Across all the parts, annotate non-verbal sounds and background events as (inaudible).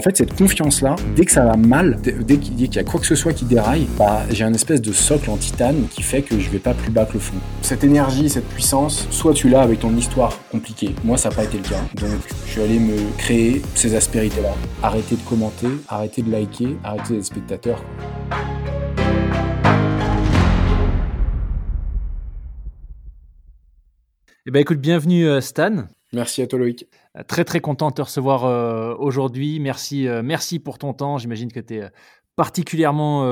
en fait, cette confiance-là, dès que ça va mal, dès qu'il y a quoi que ce soit qui déraille, bah, j'ai un espèce de socle en titane qui fait que je vais pas plus bas que le fond. Cette énergie, cette puissance, soit tu l'as avec ton histoire compliquée. Moi, ça n'a pas été le cas. Donc, je suis allé me créer ces aspérités-là. Arrêter de commenter, arrêter de liker, arrêter d'être spectateur. Eh ben, écoute, bienvenue euh, Stan. Merci à toi Loïc. Euh, très très content de te recevoir euh, aujourd'hui. Merci, merci pour ton temps. J'imagine que tu es particulièrement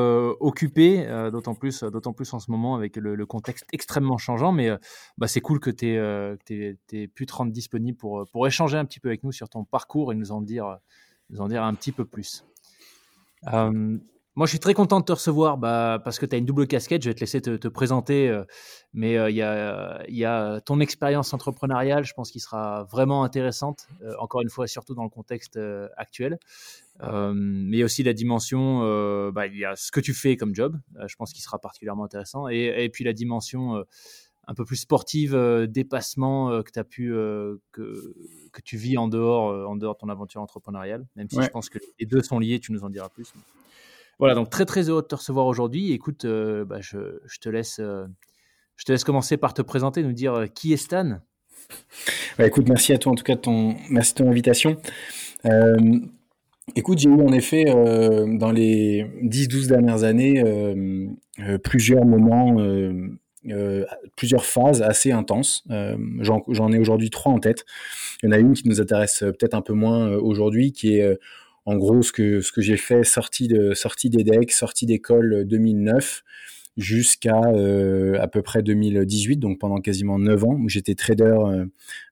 occupé, d'autant plus, plus en ce moment avec le, contexte extrêmement changeant. Mais bah, c'est cool que tu aies, pu te rendre disponible pour, pour échanger un petit peu avec nous sur ton parcours et nous en dire, nous en dire un petit peu plus. Moi, je suis très content de te recevoir bah, parce que tu as une double casquette. Je vais te laisser te, présenter, euh, mais euh, il y, a, ton expérience entrepreneuriale, je pense, qui sera vraiment intéressante, euh, encore une fois, surtout dans le contexte actuel. mais aussi la dimension, bah, il y a ce que tu fais comme job, je pense qu'il sera particulièrement intéressant, et, puis la dimension un peu plus sportive, dépassement que tu as pu, que, que tu vis en dehors, en dehors de ton aventure entrepreneuriale, même si je pense que les deux sont liés, tu nous en diras plus. Voilà, donc très très heureux de te recevoir aujourd'hui. Écoute, euh, bah, je, te laisse, euh, je te laisse commencer par te présenter, nous dire euh, qui est Stan. Bah, écoute, merci à toi en tout cas de ton, merci de ton invitation. écoute, j'ai eu en effet dans les 10-12 dernières années plusieurs moments, plusieurs phases assez intenses. J'en ai aujourd'hui trois en tête. Il y en a une qui nous intéresse peut-être un peu moins aujourd'hui, qui est en gros, ce que, j'ai fait, sortie de sortie d'EDEC, sortie d'école 2009 jusqu'à euh, à peu près 2018, donc pendant quasiment 9 ans, où j'étais trader euh,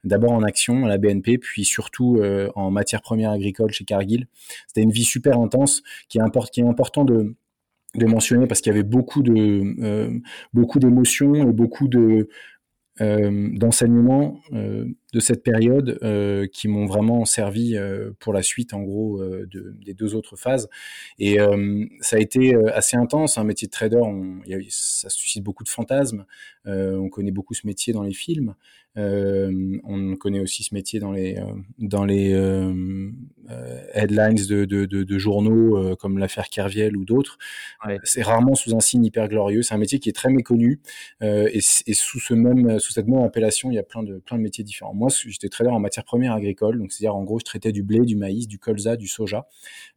d'abord en action à la BNP, puis surtout euh, en matière première agricole chez Cargill. C'était une vie super intense qui est, important de, mentionner parce qu'il y avait beaucoup d'émotions et beaucoup de d'enseignements de cette période euh, qui m'ont vraiment servi euh, pour la suite, en gros, euh, de, des deux autres phases. Et ça a été assez intense. Un métier de trader, on, ça suscite beaucoup de fantasmes. on connaît beaucoup ce métier dans les films. on connaît aussi ce métier dans les, dans les headlines de, de, de, journaux comme l'affaire Kerviel ou d'autres. C'est rarement sous un signe hyper glorieux. C'est un métier qui est très méconnu. Et, et, sous, ce même, sous cette même appellation, il y a plein de, plein de métiers différents. Moi, j'étais trader en matière première agricole, donc c'est-à-dire en gros, je traitais du blé, du maïs, du colza, du soja.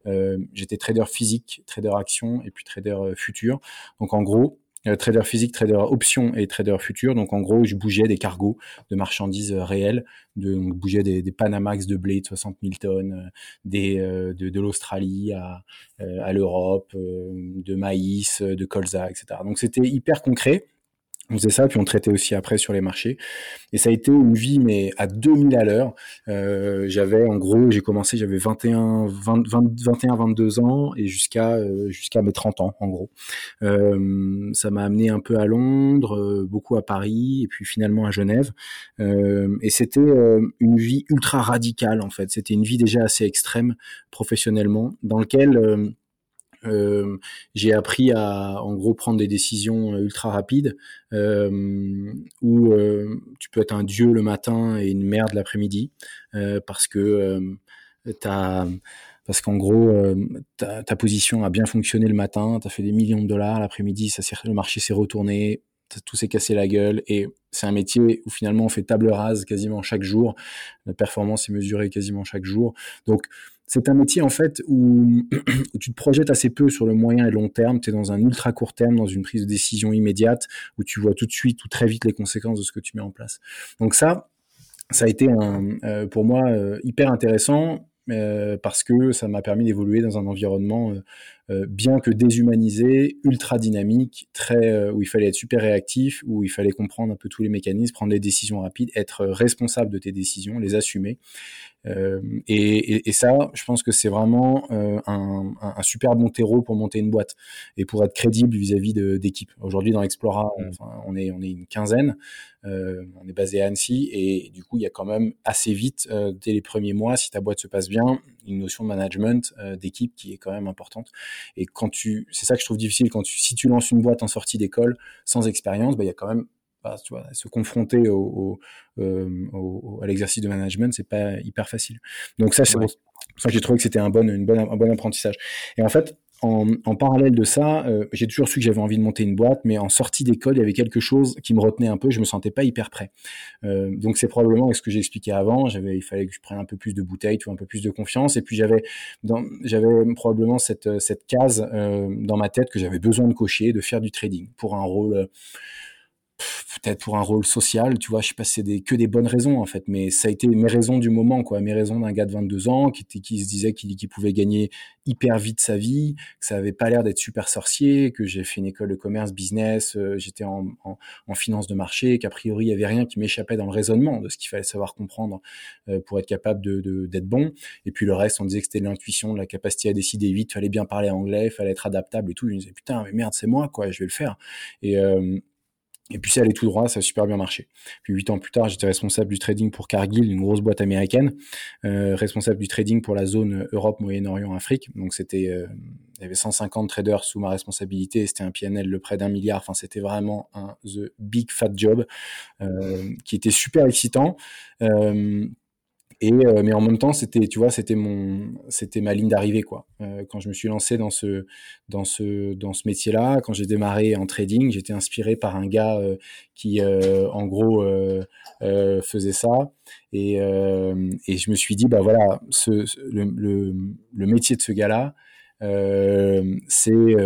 Euh, j'étais trader physique, trader action et puis trader euh, futur. Donc en gros, euh, trader physique, trader option et trader futur. Donc en gros, je bougeais des cargos de marchandises réelles, donc, je bougeais des, Panamax de blé de 60 000 tonnes, des, de, l'Australie à l'Europe, de maïs, de colza, etc. Donc c'était hyper concret on faisait ça, puis on traitait aussi après sur les marchés. Et ça a été une vie, mais à 2000 à l'heure. Euh, j'avais, en gros, j'ai commencé, j'avais 21, 20, 21, 22 ans et jusqu'à euh, mes 30 ans, en gros. Euh, ça m'a amené un peu à Londres, beaucoup à Paris, et puis finalement à Genève. Et c'était une vie ultra radicale, en fait. C'était une vie déjà assez extrême professionnellement, dans lequel euh, j'ai appris à, en gros, prendre des décisions euh, ultra rapides, euh, où tu peux être un dieu le matin et une merde l'après-midi, parce que t'as parce qu'en gros, ta, position a bien fonctionné le matin, tu as fait des millions de dollars, l'après-midi, le marché s'est retourné, tout s'est cassé la gueule, et c'est un métier où finalement on fait table rase quasiment chaque jour, la performance est mesurée quasiment chaque jour. Donc c'est un métier en fait (clears throat) où, tu te projettes assez peu sur le moyen et long terme, tu es dans un ultra court terme, dans une prise de décision immédiate, où tu vois tout de suite ou très vite les conséquences de ce que tu mets en place. Donc ça, ça a été euh, pour moi euh, hyper intéressant euh, parce que ça m'a permis d'évoluer dans un environnement bien que déshumanisé, ultra dynamique, très où il fallait être super réactif, où il fallait comprendre un peu tous les mécanismes, prendre des décisions rapides, être responsable de tes décisions, les assumer. Euh, et, et, ça, je pense que c'est vraiment euh, un, un, super bon terreau pour monter une boîte et pour être crédible vis-à-vis d'équipes. Aujourd'hui, dans Explora, mm. enfin, on, est, on est une quinzaine. Euh, on est basé à Annecy et du coup, il y a quand même assez vite, dès les premiers mois, si ta boîte se passe bien, une notion de management d'équipe qui est quand même importante. Et quand tu, c'est ça que je trouve difficile quand tu, si tu lances une boîte en sortie d'école sans expérience, bah, il y a quand même tu vois, se confronter au, au, euh, au à l'exercice de management, c'est pas hyper facile. Donc ça, c'est ça j'ai trouvé que c'était un bon, une bonne, un bon apprentissage. Et en fait, en, parallèle de ça, euh, j'ai toujours su que j'avais envie de monter une boîte, mais en sortie d'école, il y avait quelque chose qui me retenait un peu. Je me sentais pas hyper prêt. Euh, donc c'est probablement ce que j'ai expliqué avant. J'avais, il fallait que je prenne un peu plus de bouteilles, un peu plus de confiance. Et puis j'avais, j'avais probablement cette cette case dans ma tête que j'avais besoin de cocher, de faire du trading pour un rôle peut-être pour un rôle social, tu vois, je sais pas si c'est des, que des bonnes raisons en fait, mais ça a été mes raisons du moment, quoi, mes raisons d'un gars de 22 ans qui, qui se disait qu'il pouvait gagner hyper vite sa vie, que ça avait pas l'air d'être super sorcier, que j'ai fait une école de commerce, business, euh, j'étais en, en, finance de marché, qu'a priori il y avait rien qui m'échappait dans le raisonnement de ce qu'il fallait savoir comprendre euh, pour être capable de d'être bon, et puis le reste on disait que c'était l'intuition, la capacité à décider vite, fallait bien parler anglais, fallait être adaptable et tout, je me disais putain mais merde c'est moi quoi, je vais le faire, et euh, et puis ça allait tout droit, ça a super bien marché. Puis huit ans plus tard, j'étais responsable du trading pour Cargill, une grosse boîte américaine, euh, responsable du trading pour la zone Europe, Moyen-Orient, Afrique. Donc c'était, euh, il y avait 150 traders sous ma responsabilité. C'était un PNL de près d'un milliard. Enfin, c'était vraiment un the big fat job euh, qui était super excitant. Euh, et euh, mais en même temps, c'était, tu vois, c'était mon, c'était ma ligne d'arrivée quoi. Euh, quand je me suis lancé dans ce, dans ce, dans ce métier-là, quand j'ai démarré en trading, j'étais inspiré par un gars euh, qui, en gros, faisait ça. Et, et je me suis dit, bah voilà, ce, le, le, le métier de ce gars-là, c'est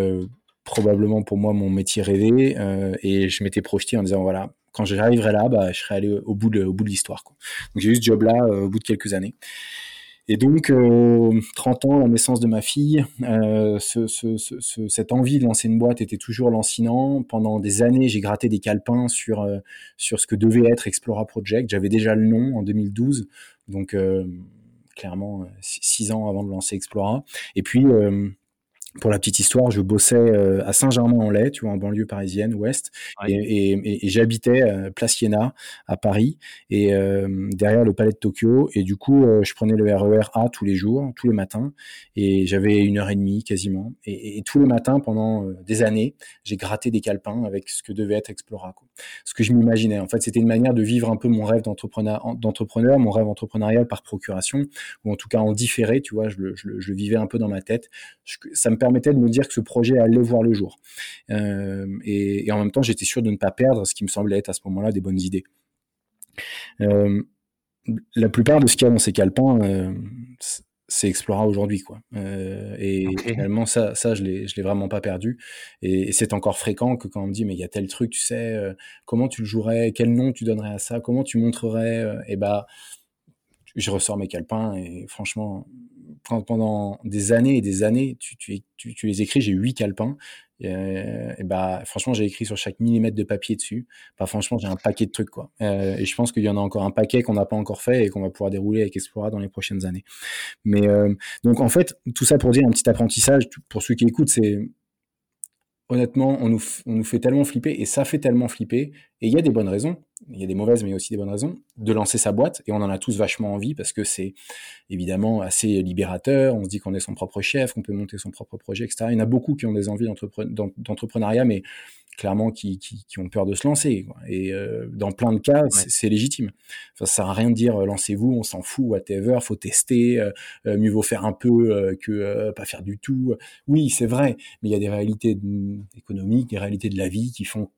probablement pour moi mon métier rêvé. et je m'étais projeté en disant voilà quand j'arriverai là, bah, je serai allé au bout de, l'histoire. Donc j'ai eu ce job-là euh, au bout de quelques années. Et donc, 30 euh, ans, la naissance de ma fille, euh, ce, ce, ce, cette envie de lancer une boîte était toujours lancinant. Pendant des années, j'ai gratté des calepins sur, euh, sur ce que devait être Explora Project. J'avais déjà le nom en 2012, donc clairement six ans avant de lancer Explora. Et puis, pour la petite histoire, je bossais euh, à Saint-Germain-en-Laye, tu vois, en banlieue parisienne, ouest, et, et, et, j'habitais euh, Place Iéna à Paris, et euh, derrière le Palais de Tokyo, et du coup, je prenais le RER e A tous les jours, tous les matins, et j'avais une heure et demie quasiment, et, tous les matins pendant des années, j'ai gratté des calepins avec ce que devait être Explora, quoi. ce que je m'imaginais. En fait, c'était une manière de vivre un peu mon rêve d'entrepreneur, mon rêve entrepreneurial par procuration, ou en tout cas en différé, tu vois, je le, je je le vivais un peu dans ma tête. ça me permettait de me dire que ce projet allait voir le jour. Euh, et, en même temps, j'étais sûr de ne pas perdre ce qui me semblait être à ce moment-là des bonnes idées. Euh, la plupart de ce qu'il y a dans ces calepins, euh, c'est Explora aujourd'hui, quoi. et finalement, ça, ça, je l'ai, je l'ai vraiment pas perdu. Et, c'est encore fréquent que quand on me dit, mais il y a tel truc, tu sais, comment tu le jouerais, quel nom tu donnerais à ça, comment tu montrerais, et bah, je ressors mes calepins et franchement, pendant des années et des années, tu, les écris, j'ai huit calepins. Et, et, bah, franchement, j'ai écrit sur chaque millimètre de papier dessus. Bah, franchement, j'ai un paquet de trucs. Euh, et je pense qu'il y en a encore un paquet qu'on n'a pas encore fait et qu'on va pouvoir dérouler avec Explora dans les prochaines années. Mais euh, donc, en fait, tout ça pour dire un petit apprentissage pour ceux qui écoutent, c'est honnêtement, on nous, on nous fait tellement flipper et ça fait tellement flipper. Et il y a des bonnes raisons il y a des mauvaises, mais aussi des bonnes raisons, de lancer sa boîte. Et on en a tous vachement envie parce que c'est évidemment assez libérateur. On se dit qu'on est son propre chef, qu'on peut monter son propre projet, etc. Il y en a beaucoup qui ont des envies d'entrepreneuriat, mais clairement qui, qui, qui, ont peur de se lancer. Et euh, dans plein de cas, c'est légitime. Enfin, ça sert à rien de dire euh, lancez-vous, on s'en fout, whatever, faut tester, euh, mieux vaut faire un peu que pas faire du tout. Oui, c'est vrai, mais il y a des réalités économiques, des réalités de la vie qui font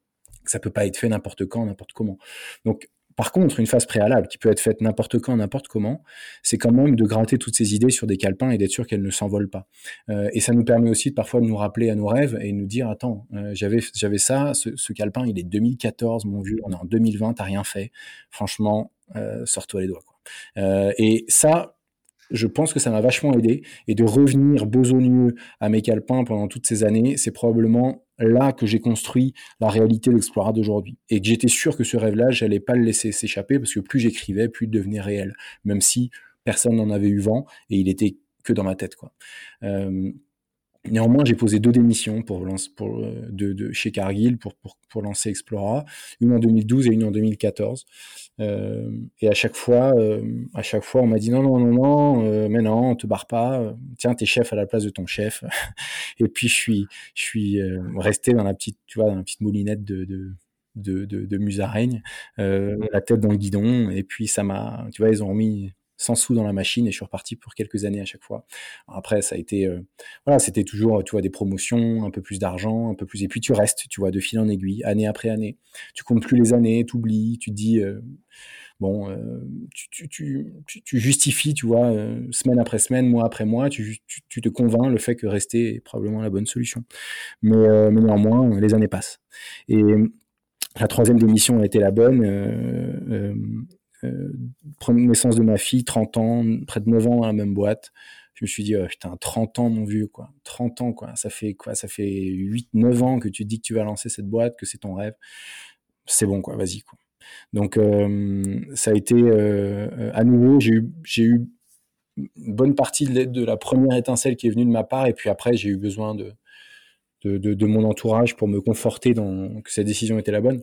ça peut pas être fait n'importe quand, n'importe comment. Donc, par contre, une phase préalable qui peut être faite n'importe quand, n'importe comment, c'est quand même de gratter toutes ces idées sur des calepins et d'être sûr qu'elles ne s'envolent pas. Euh, et ça nous permet aussi parfois de nous rappeler à nos rêves et nous dire attends, euh, j'avais j'avais ça, ce, ce, calepin, il est 2014, mon vieux, on est en 2020, t'as rien fait. Franchement, euh, sors-toi les doigts. Quoi. Euh, et ça, je pense que ça m'a vachement aidé. Et de revenir besogneux à mes calepins pendant toutes ces années, c'est probablement là que j'ai construit la réalité d'Explora d'aujourd'hui. Et que j'étais sûr que ce rêve-là, j'allais pas le laisser s'échapper parce que plus j'écrivais, plus il devenait réel, même si personne n'en avait eu vent et il était que dans ma tête quoi. Euh, Néanmoins, j'ai posé deux démissions pour, euh, de, chez Cargill pour, pour, pour, lancer Explora, une en 2012 et une en 2014. Euh, et à chaque fois, euh, à chaque fois, on m'a dit non, non, non, non, mais non, on te barre pas. Tiens, t'es chef à la place de ton chef. (laughs) et puis je suis, je suis resté dans la petite, tu vois, dans la petite moulinette de, de, de musaraigne, la tête dans le guidon, et puis ça m'a, tu vois, ils ont remis 100 sous dans la machine et je suis reparti pour quelques années à chaque fois. Après, ça a été, voilà, c'était toujours, tu vois, des promotions, un peu plus d'argent, un peu plus, et puis tu restes, tu vois, de fil en aiguille, année après année. Tu comptes plus les années, tu oublies, tu dis, bon, euh, tu, justifies, tu vois, euh, semaine après semaine, mois après mois, tu, te convaincs le fait que rester est probablement la bonne solution. Mais, euh, mais néanmoins, les années passent. Et la troisième démission a été la bonne. Euh, naissance de ma fille, 30 ans, près de 9 ans à la même boîte. Je me suis dit, oh, putain, 30 ans, mon vieux, quoi. 30 ans, quoi. Ça fait quoi? Ça fait 8, 9 ans que tu dis que tu vas lancer cette boîte, que c'est ton rêve. C'est bon, quoi. Vas-y, quoi. Donc euh, ça a été euh, à nouveau, j'ai eu, eu une bonne partie de, de, la première étincelle qui est venue de ma part, et puis après j'ai eu besoin de, de, de, mon entourage pour me conforter dans que cette décision était la bonne.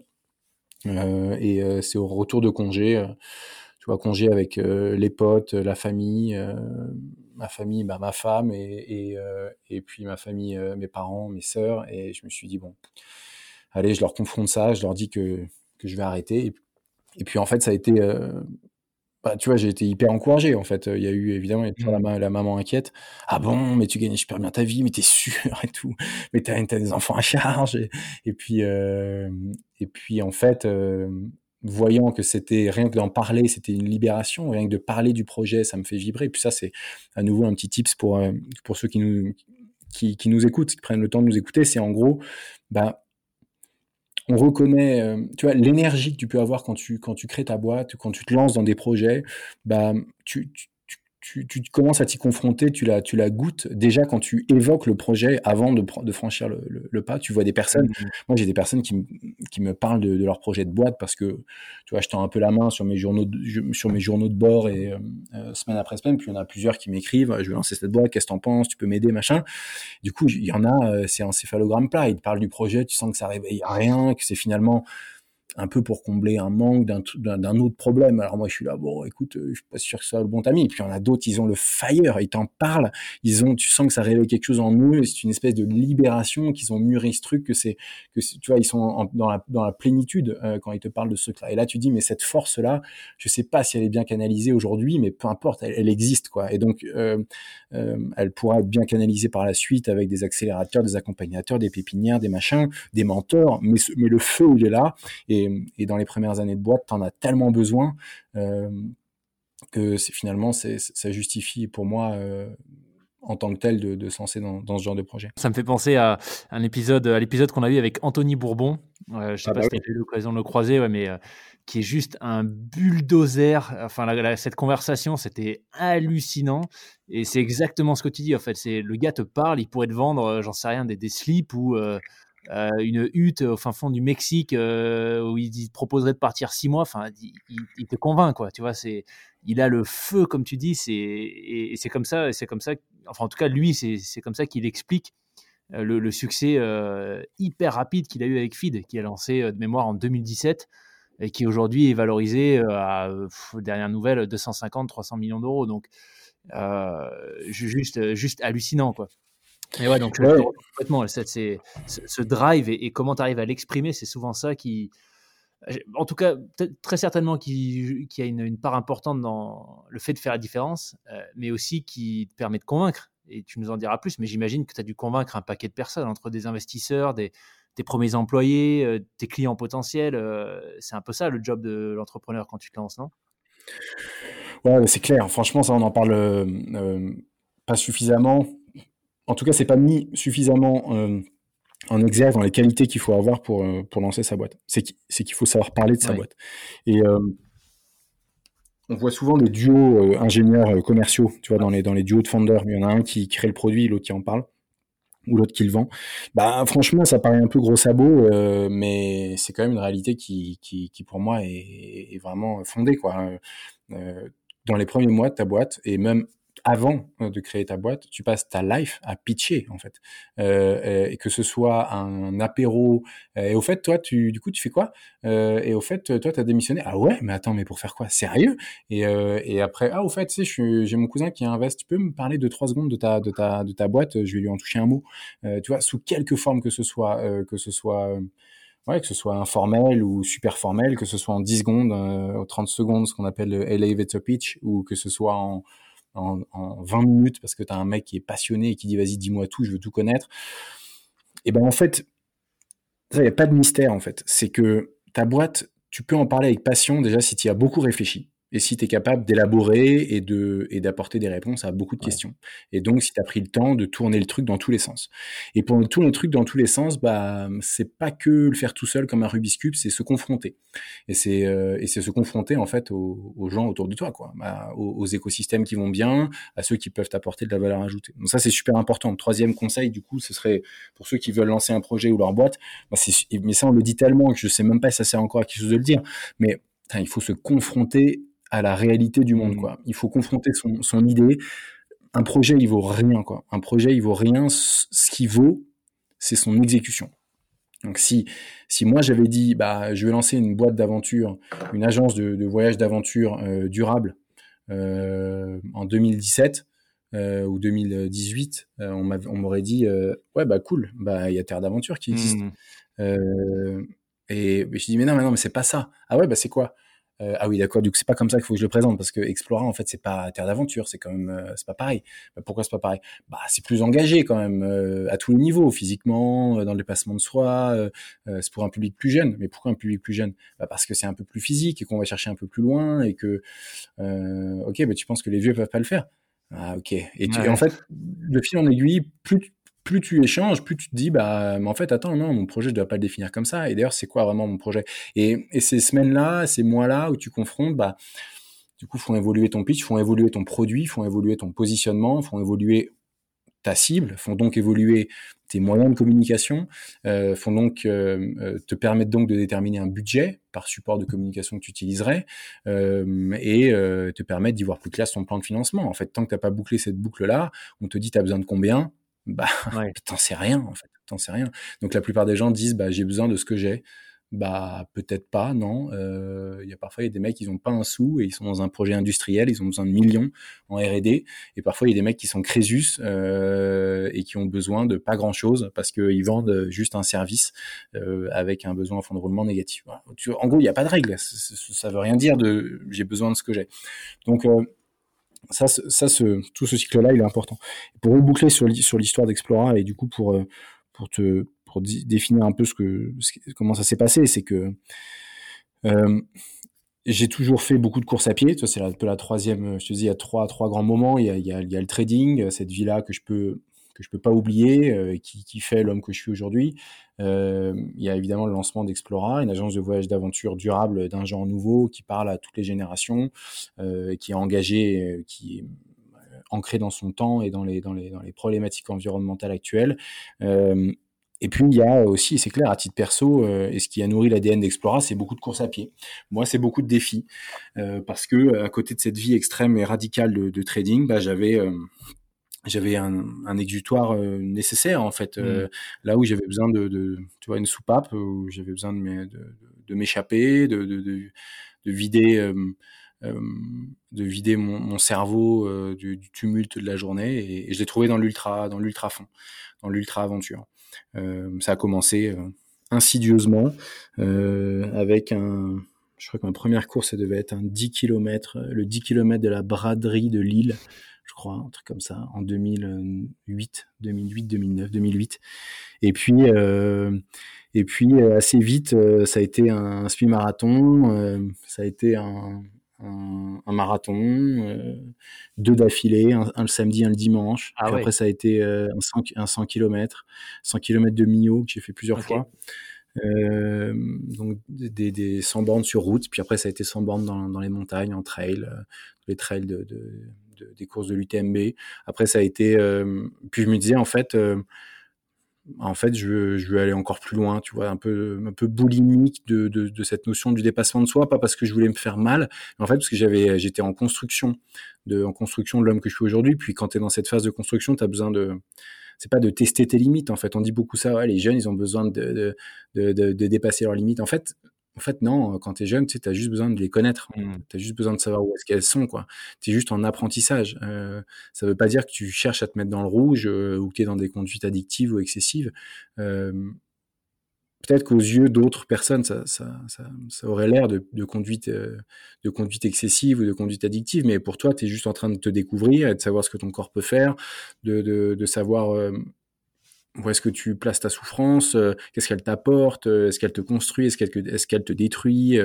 Euh, et c'est au retour de congé, tu vois, congé avec les potes, la famille, ma famille, bah, ma femme, et, et, et, puis ma famille, mes parents, mes sœurs, et je me suis dit, bon, allez, je leur confronte ça, je leur dis que que je vais arrêter. Et, puis en fait, ça a été, euh, bah, tu vois, j'ai été hyper encouragé. En fait, il y a eu évidemment il y a la, la, maman inquiète. Ah bon, mais tu gagnes super bien ta vie, mais t'es sûr et tout. Mais t'as as des enfants à charge. Et, puis, euh, et puis en fait. Euh, voyant que c'était rien que d'en parler, c'était une libération, rien que de parler du projet, ça me fait vibrer. Et puis ça, c'est à nouveau un petit tips pour, pour ceux qui nous, qui, qui, nous écoutent, qui prennent le temps de nous écouter. C'est en gros, bah, on reconnaît, euh, tu vois, l'énergie que tu peux avoir quand tu, quand tu crées ta boîte, quand tu te lances dans des projets, bah, tu, tu, tu, commences à t'y confronter, tu la, tu la goûtes déjà quand tu évoques le projet avant de, de franchir le, le, pas. Tu vois des personnes, mmh moi j'ai des personnes qui, qui me parlent de, de, leur projet de boîte parce que tu vois, je tends un peu la main sur mes journaux de, sur mes journaux de bord et euh, euh, semaine après semaine. Puis il y en a plusieurs qui m'écrivent, je vais lancer cette boîte, qu'est-ce que t'en penses, tu peux m'aider, machin. Du coup, il y en a, euh, c'est un céphalogramme plat. Ils te parlent du projet, tu sens que ça réveille rien, que c'est finalement un peu pour combler un manque d'un autre problème. Alors moi, je suis là, bon, écoute, euh, je suis pas sûr que ce soit le bon ami. Et puis il y en a d'autres, ils ont le fire, ils t'en parlent, ils ont, tu sens que ça réveille quelque chose en eux, c'est une espèce de libération, qu'ils ont mûri ce truc, que c'est, que tu vois, ils sont dans, la, dans la plénitude euh, quand ils te parlent de ce truc-là. Et là, tu dis, mais cette force-là, je sais pas si elle est bien canalisée aujourd'hui, mais peu importe, elle, existe, quoi. Et donc, euh, elle pourra être bien canalisée par la suite avec des accélérateurs, des accompagnateurs, des pépinières, des machins, des mentors, mais, mais le feu, il est là. Et, dans les premières années de boîte, tu en as tellement besoin euh, que finalement ça justifie pour moi euh, en tant que tel de, se lancer dans, ce genre de projet. Ça me fait penser à un épisode, à l'épisode qu'on a eu avec Anthony Bourbon. Euh, je ne sais ah pas bah si tu as eu l'occasion de le croiser, mais qui est juste un bulldozer. Enfin, cette conversation, c'était hallucinant. Et c'est exactement ce que tu dis. En fait, c'est le gars te parle, il pourrait te vendre, j'en sais rien, des, des slips ou euh, une hutte au fin fond du Mexique euh, où il, te proposerait de partir six mois. Enfin, il, te convainc, quoi. Tu vois, c'est, il a le feu, comme tu dis. C'est et, c'est comme ça, c'est comme ça. Enfin, en tout cas, lui, c'est comme ça qu'il explique euh, le, succès hyper rapide qu'il a eu avec Feed, qui a lancé de mémoire en 2017 et qui aujourd'hui est valorisé à dernière nouvelle 250-300 millions d'euros. Donc juste juste hallucinant, quoi. Et ouais, donc complètement, c'est, ce drive et, comment tu arrives à l'exprimer, c'est souvent ça qui, en tout cas, très certainement qui, qui a une, part importante dans le fait de faire la différence, euh, mais aussi qui te permet de convaincre. Et tu nous en diras plus, mais j'imagine que tu as dû convaincre un paquet de personnes, entre des investisseurs, des, tes premiers employés, euh, tes clients potentiels. Euh, c'est un peu ça le job de l'entrepreneur quand tu te lances, non? Ouais, c'est clair. Franchement, ça, on en parle pas suffisamment en tout cas, c'est pas mis suffisamment euh, en exergue dans les qualités qu'il faut avoir pour, euh, pour lancer sa boîte. C'est qu'il faut savoir parler de sa boîte. Et euh, on voit souvent des duos ingénieurs commerciaux, tu vois, dans les, dans les duos de founders. Il y en a un qui crée le produit, l'autre qui en parle, ou l'autre qui le vend. Bah, franchement, ça paraît un peu gros sabot, mais c'est quand même une réalité qui, qui, qui pour moi, est, est, vraiment fondée, quoi. dans les premiers mois de ta boîte, et même avant euh, de créer ta boîte, tu passes ta life à pitcher en fait, euh, euh, et que ce soit un apéro. et au fait, toi, tu du coup, tu fais quoi? Et au fait, toi, tu as démissionné. Ah ouais, mais attends, mais pour faire quoi? Sérieux? Et, et après, ah au fait, tu sais, j'ai mon cousin qui investe. Tu peux me parler de trois secondes de ta de ta de ta boîte? Je vais lui en toucher un mot. tu vois, sous quelque forme que ce soit, que ce soit ouais, que ce soit informel ou super formel, que ce soit en 10 secondes, euh, 30 secondes, ce qu'on appelle le elevator pitch, ou que ce soit en, en, en 20 minutes parce que tu as un mec qui est passionné et qui dit vas-y, dis-moi tout, je veux tout connaître. Et ben en fait, il n'y a pas de mystère en fait. C'est que ta boîte, tu peux en parler avec passion déjà si tu y as beaucoup réfléchi et si tu es capable d'élaborer et de et d'apporter des réponses à beaucoup de questions. Et donc si tu as pris le temps de tourner le truc dans tous les sens. Et pour tourner le truc dans tous les sens, bah c'est pas que le faire tout seul comme un Rubik's cube, c'est se confronter. Et c'est euh, et c'est se confronter en fait aux, aux, gens autour de toi quoi, bah, aux, aux, écosystèmes qui vont bien, à ceux qui peuvent t'apporter de la valeur ajoutée. Donc ça c'est super important. troisième conseil du coup, ce serait pour ceux qui veulent lancer un projet ou leur boîte, bah, mais ça on le dit tellement que je sais même pas si ça sert encore à quelque chose de le dire, mais il faut se confronter à la réalité du monde. Mmh. Quoi. Il faut confronter son, son, idée. Un projet, il vaut rien. Quoi. Un projet, il vaut rien. Ce qui vaut, c'est son exécution. Donc si, si moi j'avais dit, bah, je vais lancer une boîte d'aventure, une agence de, de voyage d'aventure euh, durable euh, en 2017 euh, ou 2018, euh, on m'aurait dit, ouais, bah cool, bah il y a Terre d'aventure qui existe. Mmh. et je dis, mais non, mais non, mais c'est pas ça. Ah ouais, bah c'est quoi? Euh, ah oui, d'accord. Du coup, c'est pas comme ça qu'il faut que je le présente parce que Explora, en fait, c'est pas terre d'aventure, c'est quand même, euh, c'est pas pareil. Pourquoi c'est pas pareil? Bah, c'est plus engagé quand même euh, à tous les niveaux, physiquement, dans le déplacement de soi. c'est pour un public plus jeune. Mais pourquoi un public plus jeune? Bah, Parce que c'est un peu plus physique et qu'on va chercher un peu plus loin et que, ok, bah, tu penses que les vieux peuvent pas le faire? Ah, ok. Et, et en fait, le fil en aiguille, plus plus tu échanges, plus tu te dis, bah, mais en fait, attends, non, mon projet, je dois pas le définir comme ça. Et d'ailleurs, c'est quoi vraiment mon projet? Et, ces semaines-là, ces mois-là où tu confrontes, bah, du coup, font évoluer ton pitch, font évoluer ton produit, font évoluer ton positionnement, font évoluer ta cible, font donc évoluer tes moyens de communication, euh, font donc euh, euh te permettre donc de déterminer un budget par support de communication que tu utiliserais et te permettre d'y voir plus clair ton plan de financement. En fait, tant que tu n'as pas bouclé cette boucle-là, on te dit tu as besoin de combien, bah ouais. (laughs) t'en sais rien en fait t'en sais rien. Donc la plupart des gens disent bah j'ai besoin de ce que j'ai. Bah peut-être pas non. Euh, il y a parfois il y a des mecs ils ont pas un sou et ils sont dans un projet industriel ils ont besoin de millions en R&D et parfois il y a des mecs qui sont Crésus euh, et qui ont besoin de pas grand chose parce qu'ils vendent juste un service euh, avec un besoin en fond de roulement négatif voilà. en gros il n'y a pas de règle ça, ça veut rien dire de j'ai besoin de ce que j'ai. Donc ça, ça tout ce cycle-là, il est important. Pour reboucler sur, l'histoire d'Explora et du coup pour, euh, te définir un peu ce que, comment ça s'est passé, c'est que euh, j'ai toujours fait beaucoup de courses à pied. C'est un peu la troisième, je te dis, il y a trois, grands moments. Il y a, il y a le trading, cette vie-là que je peux que je peux pas oublier, euh, qui, qui, fait l'homme que je suis aujourd'hui. Euh, il y a évidemment le lancement d'Explora, une agence de voyage d'aventure durable d'un genre nouveau qui parle à toutes les générations, euh, qui est engagée, qui est ancré dans son temps et dans les, dans les, dans les problématiques environnementales actuelles. Et puis il y a aussi, c'est clair, à titre perso, et ce qui a nourri l'ADN d'Explora, c'est beaucoup de courses à pied. Moi, c'est beaucoup de défis, parce que à côté de cette vie extrême et radicale de, de trading, bah, j'avais j'avais un, un, exutoire euh, nécessaire en fait euh, mmh. là où j'avais besoin de, de, tu vois une soupape où j'avais besoin de, m'échapper de, de, de, vider euh, euh, de vider mon, mon cerveau euh, du, du, tumulte de la journée. Et, et je l'ai trouvé dans l'ultra dans l'ultra fond dans l'ultra aventure. Ça a commencé insidieusement avec un je crois que ma première course ça devait être un 10 km le 10 km de la braderie de Lille je crois, un truc comme ça, en 2008, 2008, 2009, 2008. Et puis, euh, et puis euh, assez vite, euh, ça a été un semi-marathon, euh, ça a été un, un, un marathon, deux d'affilée, un, un, le samedi, un le dimanche. Ah ouais. Après, ça a été un 100, un 100 km, 100 km de Millau que j'ai fait plusieurs okay. fois. Euh, donc des, des 100 bornes sur route, puis après ça a été 100 bornes dans, dans les montagnes, en trail, euh, les trails de, de, de, des courses de l'UTMB. Après, ça a été. Euh, puis je me disais, en fait, euh, en fait, je veux, aller encore plus loin, tu vois, un peu, un peu boulimique de, de, cette notion du dépassement de soi, pas parce que je voulais me faire mal, mais en fait, parce que j'avais, j'étais en construction, de, en construction de l'homme que je suis aujourd'hui. Puis quand tu es dans cette phase de construction, tu as besoin de c'est pas de tester tes limites en fait on dit beaucoup ça les jeunes ils ont besoin de, de, de dépasser leurs limites en fait en fait, non, quand tu es jeune, tu as juste besoin de les connaître. Mmh. Tu as juste besoin de savoir où est-ce qu'elles sont. quoi. Tu es juste en apprentissage. Euh, ça veut pas dire que tu cherches à te mettre dans le rouge euh, ou que tu es dans des conduites addictives ou excessives. Euh, peut-être qu'aux yeux d'autres personnes, ça, ça, ça, ça aurait l'air de, de, conduite, euh, de conduite excessive ou de conduite addictive, mais pour toi, tu es juste en train de te découvrir et de savoir ce que ton corps peut faire, de, de, de savoir euh, où est-ce que tu places ta souffrance, euh, qu'est-ce qu'elle t'apporte, est-ce qu'elle te construit, est-ce qu'elle te détruit,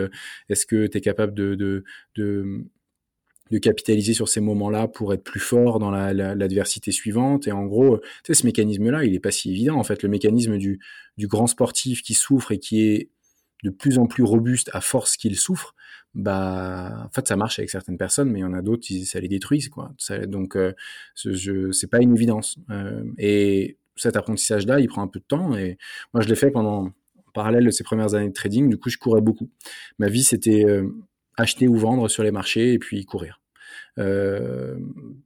est-ce que tu es capable de, de, de de capitaliser sur ces moments-là pour être plus fort dans l'adversité la, suivante? Et en gros, tu sais, ce mécanisme-là, il est pas si évident. En fait, le mécanisme du, du grand sportif qui souffre et qui est de plus en plus robuste à force qu'il souffre, bah, en fait, ça marche avec certaines personnes, mais il y en a d'autres, ça les détruit, quoi. Donc, euh, c'est pas une évidence. Euh, et cet apprentissage-là, il prend un peu de temps. Et moi, je l'ai fait pendant, en parallèle de ces premières années de trading. Du coup, je courais beaucoup. Ma vie, c'était euh, acheter ou vendre sur les marchés et puis courir. Euh,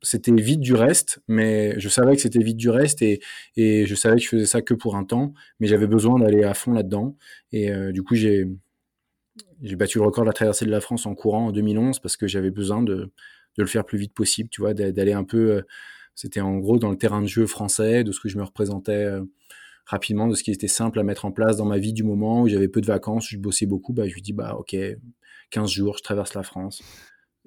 c'était vite du reste, mais je savais que c'était vite du reste et, et, je savais que je faisais ça que pour un temps, mais j'avais besoin d'aller à fond là-dedans. Et euh, du coup, j'ai j'ai battu le record de la traversée de la France en courant en 2011 parce que j'avais besoin de, de, le faire plus vite possible, tu vois, d'aller un peu. Euh, c'était en gros dans le terrain de jeu français, de ce que je me représentais rapidement, de ce qui était simple à mettre en place dans ma vie du moment où j'avais peu de vacances, je bossais beaucoup. Bah, je lui dis bah ok, 15 jours, je traverse la France.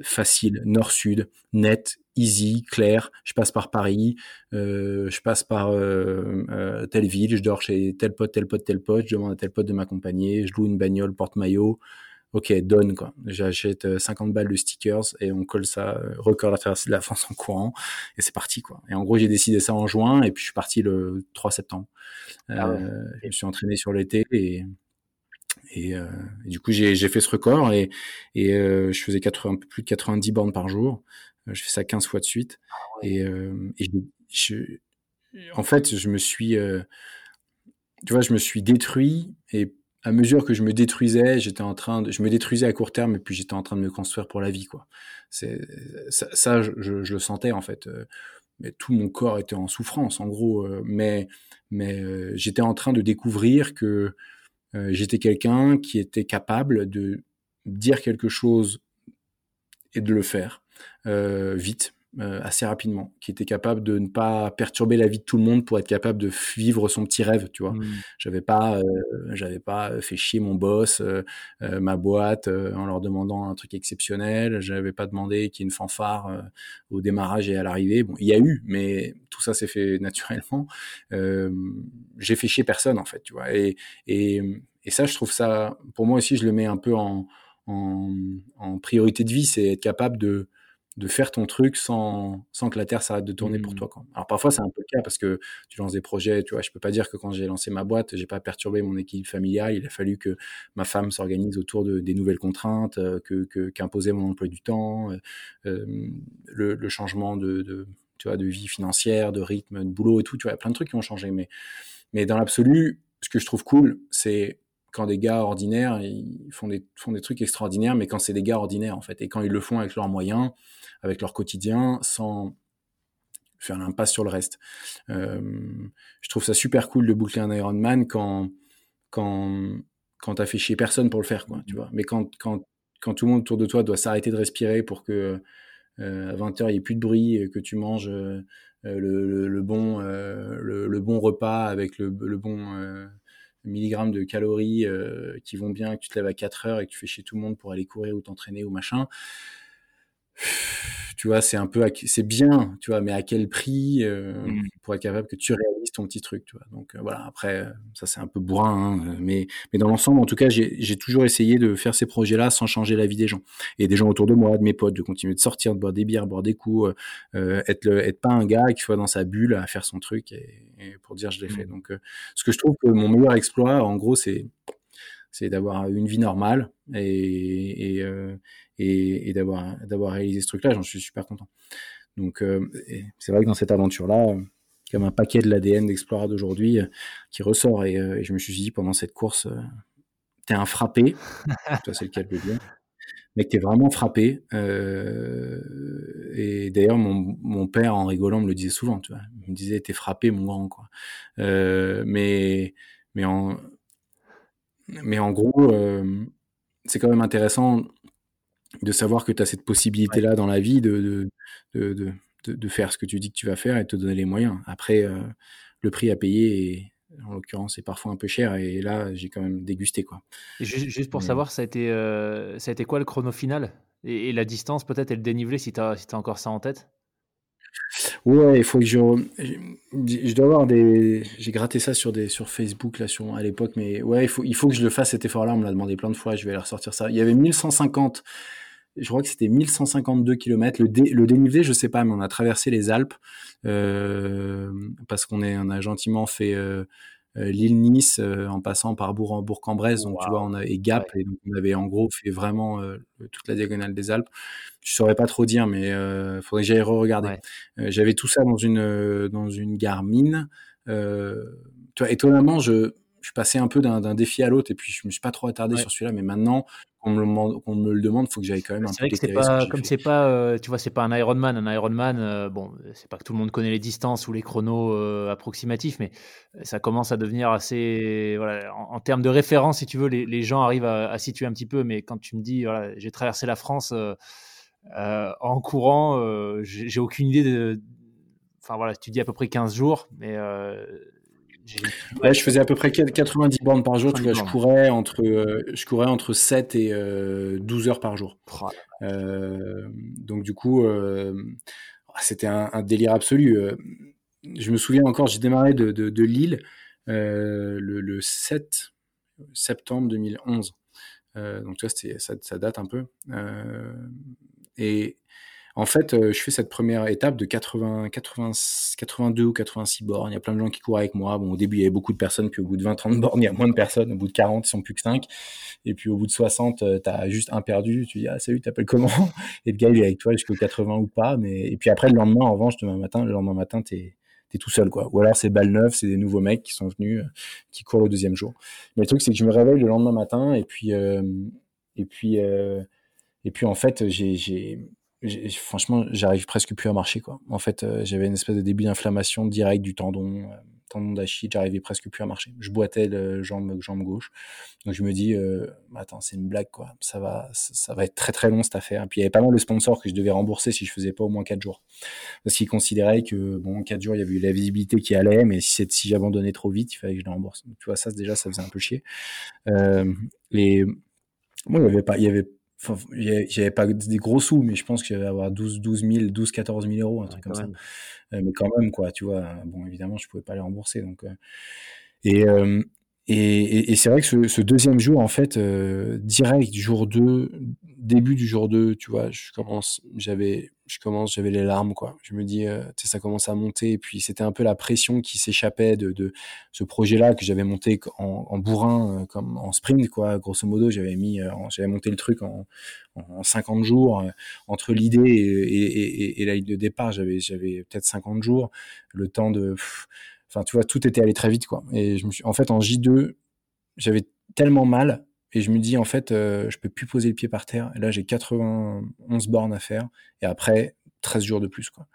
Facile, nord-sud, net, easy, clair. Je passe par Paris, euh, je passe par euh, euh, telle ville, je dors chez tel pote, tel pote, tel pote, je demande à tel pote de m'accompagner, je loue une bagnole porte-maillot. Ok, donne quoi. J'achète 50 balles de stickers et on colle ça, record la traversée de la France en courant et c'est parti quoi. Et en gros, j'ai décidé ça en juin et puis je suis parti le 3 septembre. Ah je me suis entraîné sur l'été et euh, et, du coup, j'ai fait ce record et, et euh, je faisais 80, un peu plus de 90 bornes par jour. Euh, je fais ça 15 fois de suite. Ah et, et je, en fait, je me suis, tu vois, je me suis détruit et à mesure que je me détruisais, j'étais en train de, je me détruisais à court terme et puis j'étais en train de me construire pour la vie, quoi. C'est ça, je, le sentais en fait. Mais tout mon corps était en souffrance, en gros. Mais mais j'étais en train de découvrir que euh, j'étais quelqu'un qui était capable de dire quelque chose et de le faire euh, vite, euh, assez rapidement, qui était capable de ne pas perturber la vie de tout le monde pour être capable de vivre son petit rêve, tu vois. Mmh. J'avais pas, j'avais pas fait chier mon boss, ma boîte en leur demandant un truc exceptionnel. J'avais pas demandé qu'il y ait une fanfare au démarrage et à l'arrivée. Bon, il y a eu, mais tout ça s'est fait (laughs) naturellement. J'ai fait chier personne en fait, tu vois. Et, et, et ça, je trouve ça, pour moi aussi, je le mets un peu en, en, en priorité de vie, c'est être capable de, de faire ton truc sans, sans que la Terre s'arrête de tourner pour mmh. toi. Quoi. Alors parfois c'est un peu le cas parce que tu lances des projets, tu vois, je peux pas dire que quand j'ai lancé ma boîte, j'ai pas perturbé mon équipe familiale, il a fallu que ma femme s'organise autour de, des nouvelles contraintes, euh, que qu'imposait mon emploi du temps, euh, euh, le, le, changement de, de, tu vois, de vie financière, de rythme, de boulot et tout, tu vois, il y a plein de trucs qui ont changé. Mais, mais dans l'absolu, ce que je trouve cool, c'est quand des gars ordinaires, ils font des, font des trucs extraordinaires, mais quand c'est des gars ordinaires, en fait, et quand ils le font avec leurs moyens, avec leur quotidien, sans faire l'impasse sur le reste. Euh, je trouve ça super cool de boucler un Ironman quand, quand, quand t'as fait chier personne pour le faire, quoi, tu vois. Mais quand, quand, quand tout le monde autour de toi doit s'arrêter de respirer pour que euh, à 20h il n'y ait plus de bruit, et que tu manges euh, le, le, bon, le, le, bon repas avec le bon milligrammes de calories euh, qui vont bien, que tu te lèves à 4 heures et que tu fais chez tout le monde pour aller courir ou t'entraîner ou machin. Tu vois, c'est un peu, c'est bien, tu vois, mais à quel prix euh, mmh. pour être capable que tu réalises ton petit truc, tu vois. Donc euh, voilà, après, ça c'est un peu bourrin, hein, mais, mais dans l'ensemble, en tout cas, j'ai toujours essayé de faire ces projets-là sans changer la vie des gens. Et des gens autour de moi, de mes potes, de continuer de sortir, de boire des bières, boire des coups, être, le, être pas un gars qui soit dans sa bulle à faire son truc et, pour dire je l'ai fait. Mmh. Donc, euh, ce que je trouve que mon meilleur exploit, en gros, c'est c'est d'avoir une vie normale et, et, euh, et, d'avoir d'avoir réalisé ce truc-là. J'en suis super content. Donc, euh, c'est vrai que dans cette aventure-là, comme un paquet de l'ADN d'Explora d'aujourd'hui qui ressort. Et, je me suis dit, pendant cette course, t'es un frappé. (laughs) Toi, c'est le cas de le dire mec, t'es vraiment frappé. Euh, et d'ailleurs, mon, mon, père, en rigolant, me le disait souvent, tu vois. Il me disait, t'es frappé, mon grand, quoi. Euh, mais, mais en, mais en gros, euh, c'est quand même intéressant de savoir que tu as cette possibilité-là dans la vie de de, de, de, de, faire ce que tu dis que tu vas faire et te donner les moyens. Après, euh, le prix à payer en l'occurrence, c'est parfois un peu cher. Et là, j'ai quand même dégusté. Quoi. juste, pour savoir, ça a, été, ça a été quoi le chrono final? Et, la distance peut-être et le dénivelé si tu as, si as encore ça en tête? Ouais, il faut que je. Je dois avoir des. J'ai gratté ça sur, des, sur Facebook là, sur, à l'époque, mais ouais, il faut, il faut que je le fasse cet effort-là. On me l'a demandé plein de fois, je vais aller ressortir ça. Il y avait 1150, je crois que c'était 1152 km. Le, le dénivelé, je sais pas, mais on a traversé les Alpes euh, parce qu'on on a gentiment fait. Euh, euh, l'île Nice en passant par Bourg Bourg-en-Bresse donc tu vois on a et Gap et donc on avait en gros fait vraiment toute la diagonale des Alpes je saurais pas trop dire, mais faudrait que j'aille re-regarder. J'avais tout ça dans une dans une Garmin. Tu vois, étonnamment, je je suis passé un peu d'un défi à l'autre et puis je me suis pas trop attardé sur celui-là. Mais maintenant, qu'on me, me, le demande, il faut que j'aille quand même un peu. C'est pas, comme c'est pas, euh, tu vois, c'est pas un Ironman. Un Ironman, euh, bon, c'est pas que tout le monde connaît les distances ou les chronos euh, approximatifs, mais ça commence à devenir assez, voilà, en, termes de référence, si tu veux, les, les gens arrivent à, à, situer un petit peu. Mais quand tu me dis, voilà, j'ai traversé la France euh, en courant, euh, j'ai aucune idée de. Enfin voilà, tu dis à peu près 15 jours, mais. Euh, ouais, je faisais à peu près 90 bornes par jour. Tu vois, je courais entre, je courais entre 7 et 12 heures par jour. donc du coup, c'était un, délire absolu. je me souviens encore, j'ai démarré de, de, Lille le, le, 7 septembre 2011. donc tu vois, ça, ça, date un peu. Et en fait, euh, je fais cette première étape de 80, 80, 82 ou 86 bornes. Il y a plein de gens qui courent avec moi. Bon, au début, il y avait beaucoup de personnes, puis au bout de 20, 30 bornes, il y a moins de personnes. Au bout de 40, ils sont plus que 5. Et puis au bout de 60, tu as juste un perdu. Tu dis, ah, salut, t'appelles comment? Et le gars, il est avec toi jusqu'au 80 ou pas. Mais... Et puis après, le lendemain, en revanche, demain matin, le lendemain matin, t'es es tout seul, quoi. Ou alors c'est balle neuve, c'est des nouveaux mecs qui sont venus, euh, qui courent le deuxième jour. Mais le truc, c'est que je me réveille le lendemain matin et puis, euh, et puis, et puis en fait, j'ai, franchement, j'arrive presque plus à marcher quoi. En fait, euh, j'avais une espèce de début d'inflammation directe du tendon, euh, tendon d'Achille. J'arrivais presque plus à marcher. Je boitais le jambe, jambe gauche. Donc je me dis, euh, attends, c'est une blague quoi. Ça va, ça va être très très long cette affaire. Et puis il y avait pas mal de sponsors que je devais rembourser si je faisais pas au moins 4 jours, parce qu'ils considéraient que bon, 4 jours, il y avait eu la visibilité qui allait, mais si, si j'abandonnais trop vite, il fallait que je les rembourse. tu vois, ça déjà, ça faisait un peu chier. Euh, et moi, il y avait pas, il y avait Enfin, j'avais pas des gros sous, mais je pense qu'il y avoir 12, 12 000, 12, 14 000 euros, un truc comme ça. Euh, mais quand même, quoi, tu vois. Bon, évidemment, je pouvais pas les rembourser, donc. Euh, et, euh, et, c'est vrai que ce, deuxième jour, en fait, euh, direct, jour 2, début du jour 2, tu vois, je commence, j'avais, je commence, j'avais les larmes, quoi. Je me dis, euh, tu sais, ça commence à monter, et puis c'était un peu la pression qui s'échappait de, ce projet-là que j'avais monté en, bourrin, euh, comme en sprint, quoi. Grosso modo, j'avais mis, j'avais monté le truc en, en 50 jours. entre l'idée et, et, et, la ligne de départ, j'avais, j'avais peut-être 50 jours, le temps de. Enfin, tu vois, tout était allé très vite, quoi. Et je me suis, en fait, en J2, j'avais tellement mal et je me dis, en fait, euh, je peux plus poser le pied par terre. Et là, j'ai 91 bornes à faire. Et après, 13 jours de plus, quoi.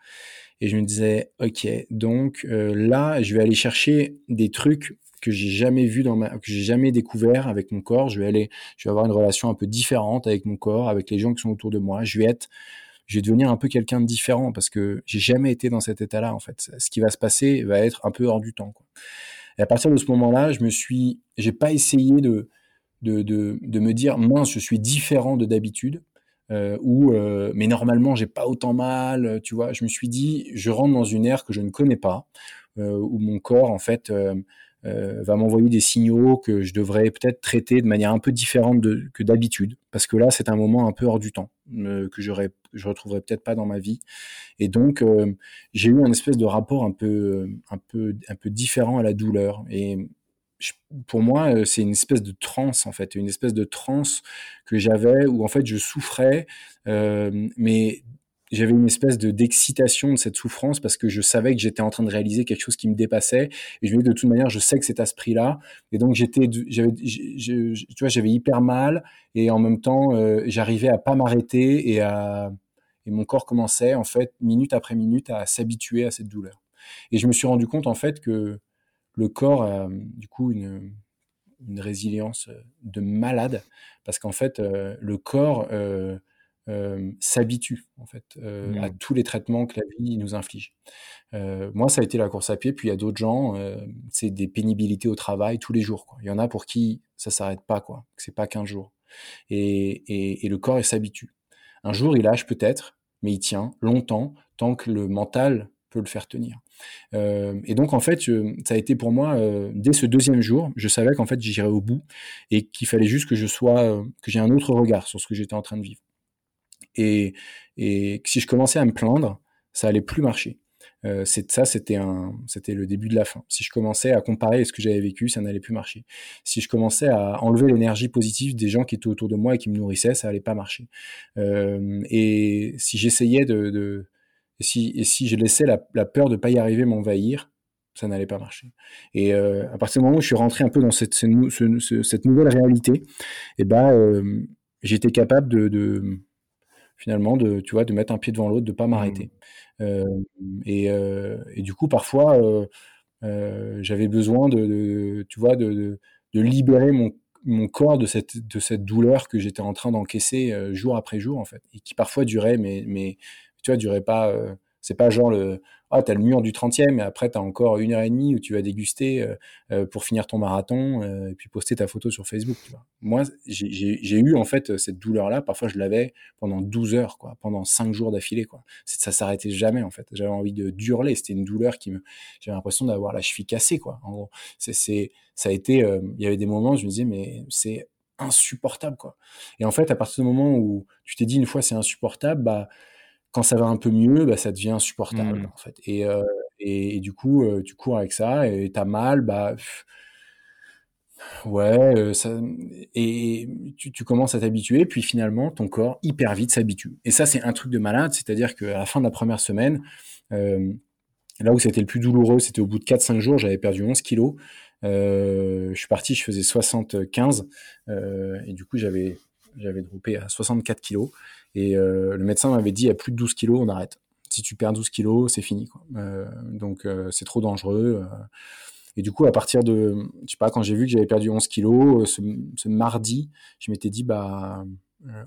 Et je me disais, OK, donc euh, là, je vais aller chercher des trucs que j'ai jamais vu dans ma, que j'ai jamais découvert avec mon corps. Je vais aller, je vais avoir une relation un peu différente avec mon corps, avec les gens qui sont autour de moi. Je vais être je devenir un peu quelqu'un de différent parce que j'ai jamais été dans cet état-là en fait. Ce qui va se passer va être un peu hors du temps. Et à partir de ce moment-là, je me suis, j'ai pas essayé de, de, de, de me dire mince, je suis différent de d'habitude. Euh, ou euh, mais normalement j'ai pas autant mal, tu vois. Je me suis dit, je rentre dans une ère que je ne connais pas, euh, où mon corps en fait euh, va m'envoyer des signaux que je devrais peut-être traiter de manière un peu différente que d'habitude, parce que là c'est un moment un peu hors du temps euh, que j'aurais, je retrouverai peut-être pas dans ma vie, et donc euh, j'ai eu un espèce de rapport un peu, un peu, un peu différent à la douleur, et pour moi, c'est une espèce de transe en fait, une espèce de transe que j'avais où en fait je souffrais, mais j'avais une espèce de d'excitation de cette souffrance parce que je savais que j'étais en train de réaliser quelque chose qui me dépassait. Et je me dis de toute manière je sais que c'est à ce prix-là. Et donc j'étais j'avais tu vois j'avais hyper mal. Et en même temps euh, j'arrivais à pas m'arrêter et mon corps commençait en fait minute après minute à s'habituer à cette douleur. Et je me suis rendu compte en fait que le corps a du coup une résilience de malade. Parce qu'en fait euh, le corps euh, s'habitue en fait à mmh. tous les traitements que la vie nous inflige. moi, ça a été la course à pied, puis il y a d'autres gens, c'est des pénibilités au travail tous les jours. Quoi. Il y en a pour qui ça s'arrête pas, quoi. C'est pas qu'un jour. Et, et, le corps, il s'habitue. Un jour, il lâche peut-être, mais il tient longtemps, tant que le mental peut le faire tenir. Euh, et donc en fait, ça a été pour moi euh, dès ce deuxième jour, je savais qu'en fait j'irais au bout et qu'il fallait juste que je sois, euh, que j'ai un autre regard sur ce que j'étais en train de vivre. Et, si je commençais à me plaindre, ça allait plus marcher. Euh, ça, c'était le début de la fin. Si je commençais à comparer ce que j'avais vécu, ça n'allait plus marcher. Si je commençais à enlever l'énergie positive des gens qui étaient autour de moi et qui me nourrissaient, ça allait pas marcher. Euh, et si j'essayais de, si, si je laissais la, peur de pas y arriver m'envahir, ça n'allait pas marcher. Et euh, à partir du moment où je suis rentré un peu dans cette, nouvelle réalité, et eh ben, euh, j'étais capable de, finalement de, tu vois, de mettre un pied devant l'autre, de pas m'arrêter. Mmh. Euh, et, euh, et, du coup, parfois, euh, j'avais besoin de, de, tu vois, de, de, libérer mon, mon corps de cette, de cette douleur que j'étais en train d'encaisser jour après jour, en fait, et qui parfois durait, mais, mais tu vois, durait pas. c'est pas genre le ah, tu as le mur du 30e, et après, tu as encore une heure et demie où tu vas déguster euh, euh, pour finir ton marathon, euh, et puis poster ta photo sur Facebook. Moi, j'ai eu en fait cette douleur-là. Parfois, je l'avais pendant 12 heures, quoi, pendant 5 jours d'affilée. Ça s'arrêtait jamais, en fait. J'avais envie de hurler. C'était une douleur qui me. J'avais l'impression d'avoir la cheville cassée. Quoi. En gros, ça a été. Il y avait des moments où je me disais, mais c'est insupportable. quoi. Et en fait, à partir du moment où tu t'es dit une fois c'est insupportable, bah quand ça va un peu mieux, bah, ça devient insupportable, mmh. en fait. Et, euh, et, et, du coup, euh, tu cours avec ça et t'as mal, bah. ouais, euh, ça, et tu, tu commences à t'habituer, puis finalement, ton corps, hyper vite, s'habitue. Et ça, c'est un truc de malade, c'est-à-dire qu'à la fin de la première semaine, euh, là où c'était le plus douloureux, c'était au bout de 4-5 jours, j'avais perdu 11 kilos. Euh, je suis parti, je faisais 75, et du coup, j'avais j'avais droppé à 64 kilos. Et euh, le médecin m'avait dit, à plus de 12 kilos, on arrête. Si tu perds 12 kilos, c'est fini. Euh, donc euh, c'est trop dangereux. Et du coup, à partir de, je sais pas, quand j'ai vu que j'avais perdu 11 kilos, ce, mardi, je m'étais dit, bah,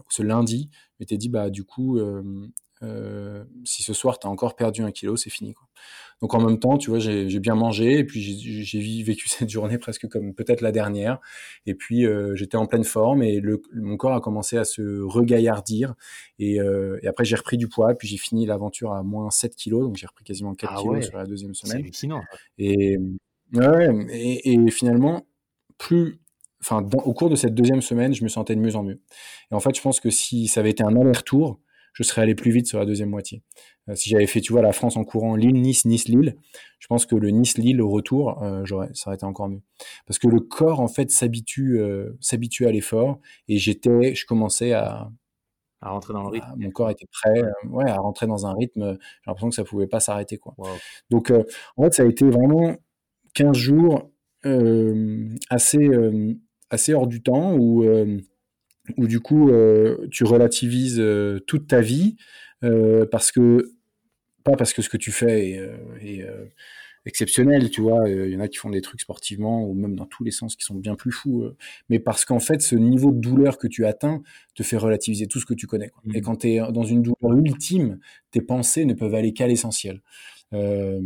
ce lundi, je m'étais dit, bah, du coup, si ce soir tu as encore perdu un kilo, c'est fini. Quoi. Donc en même temps, tu vois, j'ai bien mangé et puis j'ai vécu (laughs) cette journée presque comme peut-être la dernière. Et puis euh, j'étais en pleine forme et le, mon corps a commencé à se regaillardir. Et, euh, et après j'ai repris du poids, puis j'ai fini l'aventure à moins 7 kilos, donc j'ai repris quasiment 4 ah kilos sur la deuxième semaine. Et, ouais, et, et finalement, plus enfin, au cours de cette deuxième semaine, je me sentais de mieux en mieux. Et en fait, je pense que si ça avait été un aller-retour, je serais allé plus vite sur la deuxième moitié. Euh, si j'avais fait, tu vois, la France en courant Lille, Nice, Nice, Lille, je pense que le Nice, Lille au retour, euh, j'aurais, ça aurait été encore mieux. Parce que le corps, en fait, s'habitue, euh, s'habitue à l'effort et j'étais, je commençais à, à rentrer dans le rythme. mon corps était prêt, ouais, à rentrer dans un rythme. J'ai l'impression que ça pouvait pas s'arrêter, quoi. Donc, en fait, ça a été vraiment 15 jours assez, assez hors du temps où où du coup euh, tu relativises euh, toute ta vie euh, parce que pas parce que ce que tu fais est, exceptionnel, tu vois, il y en a qui font des trucs sportivement ou même dans tous les sens qui sont bien plus fous, mais parce qu'en fait ce niveau de douleur que tu atteins te fait relativiser tout ce que tu connais. Quoi. Et mmh. quand tu es dans une douleur ultime, tes pensées ne peuvent aller qu'à l'essentiel. Euh,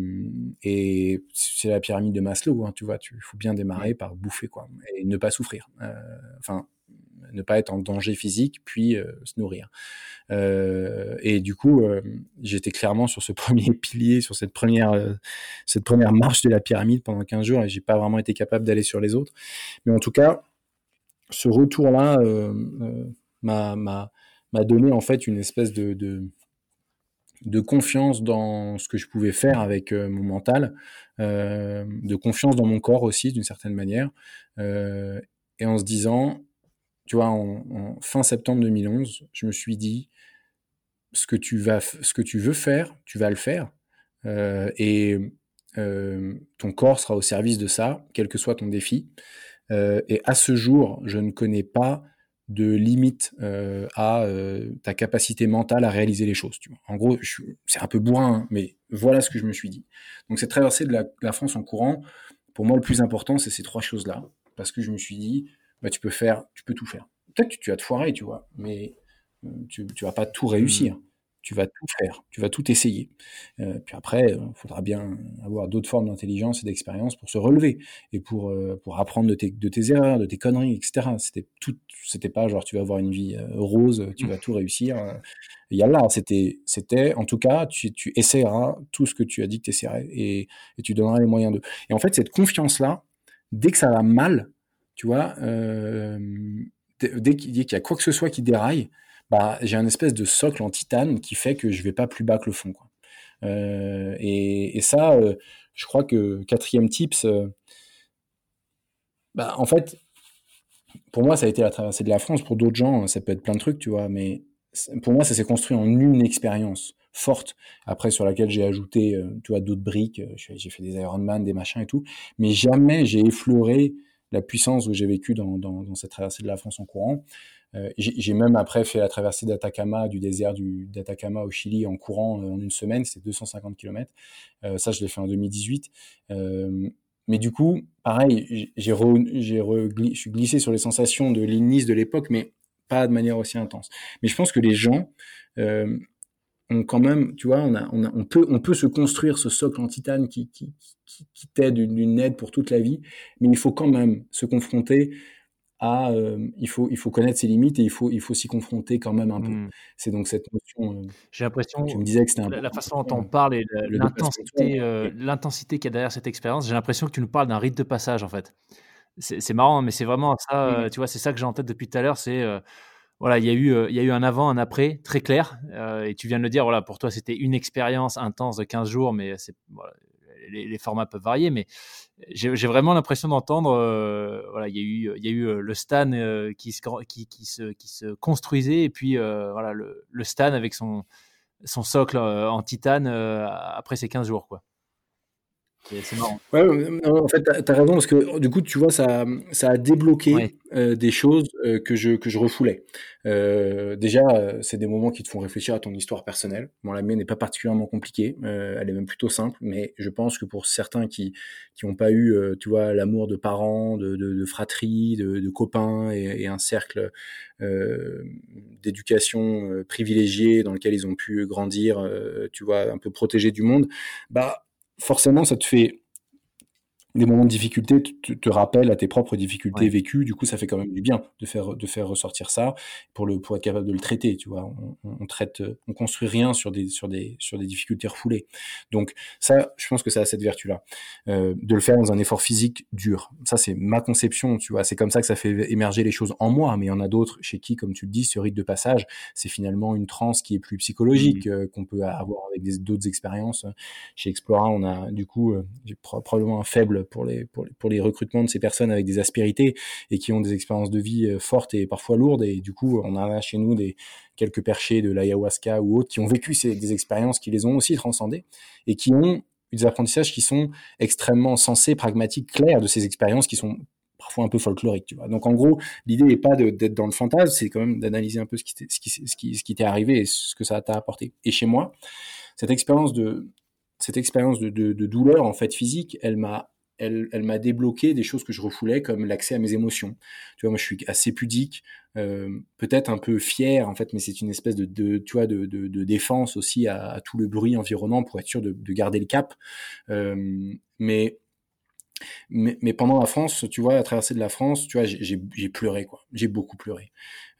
et c'est la pyramide de Maslow, hein, tu vois, il faut bien démarrer par bouffer quoi, et ne pas souffrir. Enfin, ne pas être en danger physique, puis euh, se nourrir. Euh, et du coup, euh, j'étais clairement sur ce (laughs) premier pilier, sur cette première, cette première marche de la pyramide pendant 15 jours, et j'ai pas vraiment été capable d'aller sur les autres. Mais en tout cas, ce retour-là m'a donné en fait une espèce de, de, confiance dans ce que je pouvais faire avec mon mental, de confiance dans mon corps aussi d'une certaine manière, et en se disant tu vois, en, fin septembre 2011, je me suis dit, ce que tu, vas, ce que tu veux faire, tu vas le faire. Euh, et euh, ton corps sera au service de ça, quel que soit ton défi. Euh, et à ce jour, je ne connais pas de limite à ta capacité mentale à réaliser les choses. Tu vois. En gros, c'est un peu bourrin, hein, mais voilà ce que je me suis dit. Donc cette traversée de la, de la France en courant, pour moi, le plus important, c'est ces trois choses-là. Parce que je me suis dit, bah, tu peux faire, tu peux tout faire. Peut-être que tu vas te foirer, tu vois, mais tu, tu vas pas tout réussir. Mmh tu vas tout faire, tu vas tout essayer. Euh, puis après, il faudra bien avoir d'autres formes d'intelligence et d'expérience pour se relever et pour, euh, pour apprendre de tes, de tes erreurs, de tes conneries, etc. C'était tout, c'était pas genre tu vas avoir une vie euh, rose, tu vas tout réussir. Il y a là, c'était, c'était, en tout cas, tu, tu essaieras tout ce que tu as dit que tu essaierais et, et tu donneras les moyens de. Et en fait, cette confiance-là, dès que ça va mal, tu vois, dès qu'il y a quoi que ce soit qui déraille, bah, j'ai un espèce de socle en titane qui fait que je vais pas plus bas que le fond. Euh, et, ça, euh, je crois que quatrième tips, euh, bah, en fait, pour moi, ça a été la traversée de la France. Pour d'autres gens, ça peut être plein de trucs, tu vois. Mais pour moi, ça s'est construit en une expérience forte, après sur laquelle j'ai ajouté, d'autres briques. J'ai fait des Ironman, des machins et tout. Mais jamais j'ai effleuré la puissance où j'ai vécu dans, cette traversée de la France en courant. Euh, j'ai même après fait la traversée d'Atacama, du désert d'Atacama au Chili en courant euh, en une semaine, c'est 250 km. Euh, ça, je l'ai fait en 2018. mais du coup, pareil, je suis glissé sur les sensations de l'INIS de l'époque, mais pas de manière aussi intense. Mais je pense que les gens ont quand même, tu vois, on, a, on, a, on, peut, on peut se construire ce socle en titane qui, qui, qui, qui t'aide d'une aide pour toute la vie, mais il faut quand même se confronter à euh, il faut il faut connaître ses limites et il faut il faut s'y confronter quand même un peu. Mmh. C'est donc cette notion. Euh, J'ai l'impression. Tu me disais que c'était la, la façon dont on parle et l'intensité euh, l'intensité qu'il y a derrière cette expérience. J'ai l'impression que tu nous parles d'un rite de passage en fait. C'est marrant, mais c'est vraiment ça. Mmh. Tu vois, c'est ça que j'ai en tête depuis tout à l'heure. C'est voilà, il y a eu il y a eu un avant, un après très clair. et tu viens de le dire. Voilà, pour toi, c'était une expérience intense de 15 jours, mais les, formats peuvent varier, mais j'ai vraiment l'impression d'entendre, euh, voilà, il y a eu, y a eu euh, le Stan euh, qui, se, construisait, et puis voilà, le, le Stan avec son, son socle en titane après ces 15 jours, quoi. C'est marrant. Ouais, en fait, tu as, raison, parce que du coup, tu vois, ça, ça a débloqué euh, des choses euh, que, je, que je refoulais. Euh, déjà, c'est des moments qui te font réfléchir à ton histoire personnelle. Bon, la mienne n'est pas particulièrement compliquée, elle est même plutôt simple, mais je pense que pour certains qui qui n'ont pas eu, tu vois, l'amour de parents, de, de, de fratrie, de, de copains et, et, un cercle d'éducation privilégié dans lequel ils ont pu grandir, tu vois, un peu protégé du monde, bah forcément, ça te fait des moments de difficulté te, te, rappellent à tes propres difficultés vécues. Du coup, ça fait quand même du bien de faire, de faire ressortir ça pour, le, pour être capable de le traiter. Tu vois, on, on traite, on construit rien sur des, sur des, sur des difficultés refoulées. Donc, ça, je pense que ça a cette vertu-là. Euh, de le faire dans un effort physique dur. Ça, c'est ma conception. Tu vois, c'est comme ça que ça fait émerger les choses en moi. Mais il y en a d'autres chez qui, comme tu le dis, ce rite de passage, c'est finalement une transe qui est plus psychologique, euh, qu'on peut avoir avec d'autres expériences. Chez Explora, on a, du coup, euh, probablement un faible pour les, pour, les recrutements de ces personnes avec des aspérités et qui ont des expériences de vie euh, fortes et parfois lourdes. Et du coup, on a chez nous des quelques perchés de l'ayahuasca ou autres qui ont vécu ces, des expériences qui les ont aussi transcendées et qui ont des apprentissages qui sont extrêmement sensés, pragmatiques, clairs de ces expériences qui sont parfois un peu folkloriques, tu vois. Donc en gros, l'idée n'est pas d'être dans le fantasme, c'est quand même d'analyser un peu ce qui t'est ce qui, ce qui, arrivé et ce que ça t'a apporté. Et chez moi, cette expérience de cette expérience de, douleur en fait physique, elle m'a elle, elle m'a débloqué des choses que je refoulais, comme l'accès à mes émotions. Tu vois, moi, je suis assez pudique, euh, peut-être un peu fier, en fait, mais c'est une espèce de, de tu vois, de, de, de défense aussi à, tout le bruit environnant pour être sûr de, garder le cap. Euh, mais mais, mais, pendant la France, tu vois, la traversée de la France, tu vois, j'ai pleuré, quoi. J'ai beaucoup pleuré.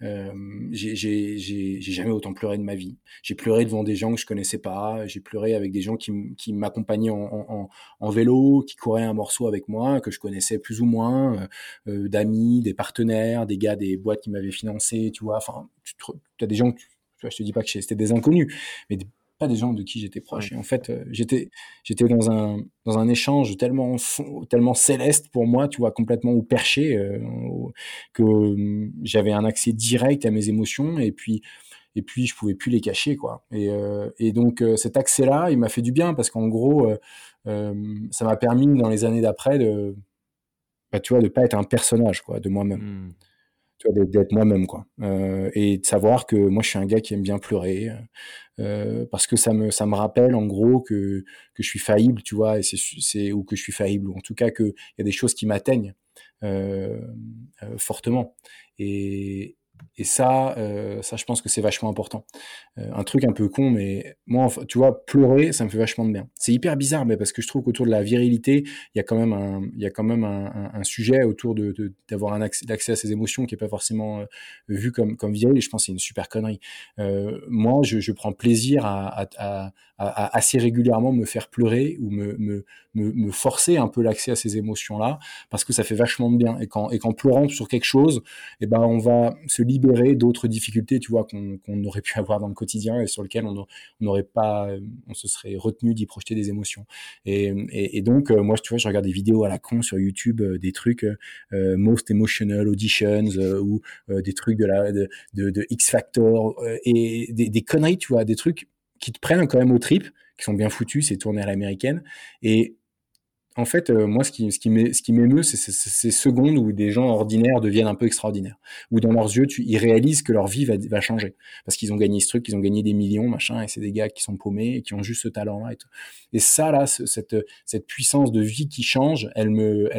Euh, j'ai jamais autant pleuré de ma vie. J'ai pleuré devant des gens que je connaissais pas. J'ai pleuré avec des gens qui, m'accompagnaient en, en, vélo, qui couraient un morceau avec moi, que je connaissais plus ou moins, euh, euh d'amis, des partenaires, des gars des boîtes qui m'avaient financé, tu vois. Enfin, tu, as des gens, tu vois, je te dis pas que c'était des inconnus, mais pas des gens de qui j'étais proche. Et en fait, euh, j'étais j'étais dans un dans un échange tellement tellement céleste pour moi, tu vois, complètement ou perché euh, que hum, j'avais un accès direct à mes émotions et puis et puis je pouvais plus les cacher quoi. Et, euh, et donc cet accès-là, il m'a fait du bien parce qu'en gros, ça m'a permis dans les années d'après de bah, tu vois de pas être un personnage quoi de moi-même. Mmh tu vois, d'être moi-même, quoi. Euh, et de savoir que moi, je suis un gars qui aime bien pleurer, euh, parce que ça me, ça me rappelle, en gros, que, que je suis faillible, tu vois, et c'est, ou que je suis faillible, ou en tout cas qu'il y a des choses qui m'atteignent euh, euh, fortement. Et, et ça, euh, ça, je pense que c'est vachement important. Euh, un truc un peu con, mais moi, tu vois, pleurer, ça me fait vachement de bien. C'est hyper bizarre, mais parce que je trouve qu'autour de la virilité, il y a quand même un, il y a quand même un, sujet autour de d'avoir un accès, à ses émotions qui est pas forcément euh, vu comme comme viril. Et je pense que c'est une super connerie. Moi, je, prends plaisir à, assez régulièrement me faire pleurer ou me, me, me, forcer un peu l'accès à ces émotions-là, parce que ça fait vachement de bien. Et quand et qu'en pleurant sur quelque chose, eh ben on va se libérer d'autres difficultés, tu vois, qu'on aurait pu avoir dans le quotidien et sur lesquelles on n'aurait pas, on se serait retenu d'y projeter des émotions. Et, donc, euh, moi, tu vois, je regarde des vidéos à la con sur YouTube, euh, des trucs euh, most emotional auditions ou des trucs de la de, de, X Factor et des, des, conneries, tu vois, des trucs qui te prennent quand même au trip, qui sont bien foutus, c'est tourné à l'américaine. Et en fait, euh, moi, ce qui, m'émeut, c'est ces secondes où des gens ordinaires deviennent un peu extraordinaires. Où dans leurs yeux, tu, ils réalisent que leur vie va, changer. Parce qu'ils ont gagné ce truc, ils ont gagné des millions, machin, et c'est des gars qui sont paumés et qui ont juste ce talent-là et ça, là, cette, cette puissance de vie qui change, elle me,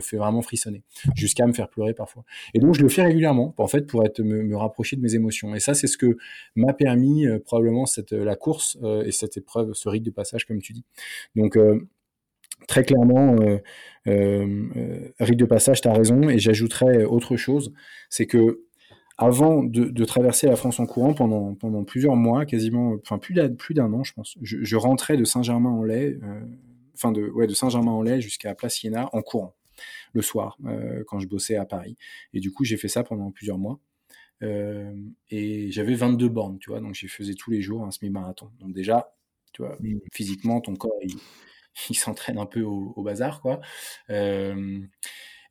fait vraiment frissonner. Jusqu'à me faire pleurer parfois. Et donc, je le fais régulièrement, en fait, pour être, me, rapprocher de mes émotions. Et ça, c'est ce que m'a permis, euh, probablement, la course euh, et cette épreuve, ce rite de passage, comme tu dis. Donc, très clairement, euh, euh, euh, rite de passage, tu as raison, et j'ajouterais autre chose, c'est que avant de, traverser la France en courant pendant, pendant plusieurs mois, quasiment, enfin plus d'un plus d'un an, je pense, je, rentrais de Saint-Germain-en-Laye, enfin de, ouais, de Saint-Germain-en-Laye jusqu'à Place Iéna en courant le soir quand je bossais à Paris. Et du coup, j'ai fait ça pendant plusieurs mois. et j'avais 22 bornes, tu vois, donc j'ai faisais tous les jours un semi-marathon. Donc déjà, tu vois, mmh. physiquement, ton corps, il, (laughs) il s'entraîne un peu au, bazar, quoi.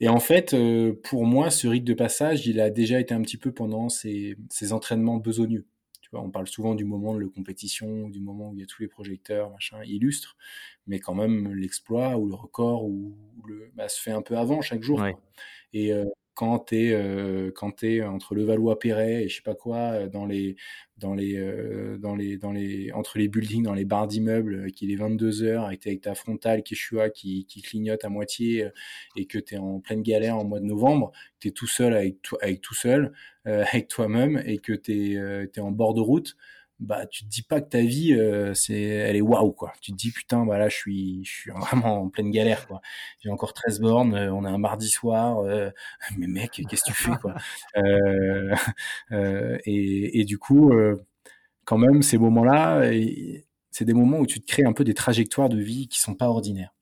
Et en fait, euh, pour moi, ce rite de passage, il a déjà été un petit peu pendant ces, entraînements besogneux. Tu vois, on parle souvent du moment de la compétition, du moment où il y a tous les projecteurs, machin, illustres, mais quand même l'exploit ou le record ou le, bah, se fait un peu avant chaque jour. Et euh, quand tu es, euh, entre le Valois-Perret et je sais pas quoi, euh, dans les, dans les, euh, dans les, dans les, entre les buildings, dans les barres d'immeubles, qu'il est 22 heures et que avec ta frontale Quechua qui, qui clignote à moitié et que tu es en pleine galère en mois de novembre, tu es tout seul avec, avec tout seul, (laughs) avec toi-même et que tu es, es en bord de route, bah tu te dis pas que ta vie euh, c'est elle est waouh quoi. Tu te dis putain bah là je suis je suis (laughs) vraiment en pleine galère quoi. J'ai encore 13 bornes, euh, on est un mardi soir euh, (laughs) mais mec qu'est-ce que tu fais quoi? (laughs) Et, et, du coup quand même ces moments-là c'est des moments où tu te crées un peu des trajectoires de vie qui sont pas ordinaires.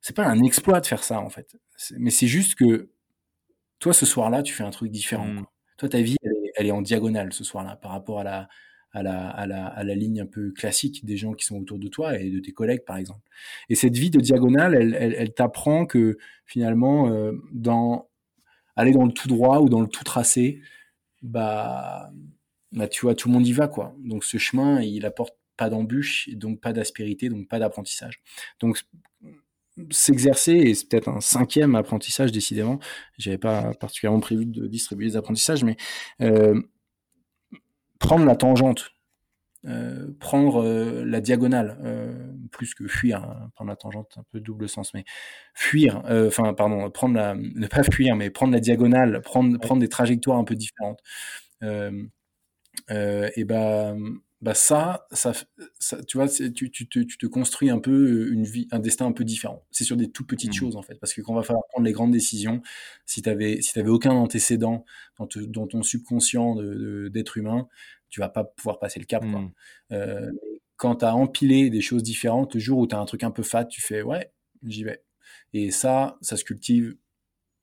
C'est pas un exploit de faire ça en fait, mais c'est juste que toi ce soir-là tu fais un truc différent. Mmh. Toi ta vie elle est, elle est en diagonale ce soir-là par rapport à la à la, à, la, à la ligne un peu classique des gens qui sont autour de toi et de tes collègues, par exemple. Et cette vie de diagonale, elle, elle, t'apprend que finalement, euh, dans aller dans le tout droit ou dans le tout tracé, bah, bah, tu vois, tout le monde y va, quoi. Donc ce chemin, il apporte pas d'embûches, donc pas d'aspérité, donc pas d'apprentissage. Donc s'exercer, et c'est peut-être un cinquième apprentissage, décidément, j'avais pas particulièrement prévu de distribuer les apprentissages, mais euh, prendre la tangente, euh, prendre euh, la diagonale, euh, plus que fuir, hein, prendre la tangente, un peu double sens, mais fuir, enfin pardon, prendre la, ne pas fuir, mais prendre la diagonale, prendre, prendre des trajectoires un peu différentes. et ben bah ça, ça, ça, tu vois, tu, tu, te, tu te construis un peu une vie, un destin un peu différent. C'est sur des toutes petites mmh. choses en fait, parce que quand on va falloir prendre les grandes décisions, si tu avais, si avais aucun antécédent dans, dans ton subconscient d'être humain, tu vas pas pouvoir passer le cap. Quoi. Mmh. Euh, quand tu as empilé des choses différentes, le jour où tu as un truc un peu fat, tu fais ouais, j'y vais. Et ça, ça se cultive,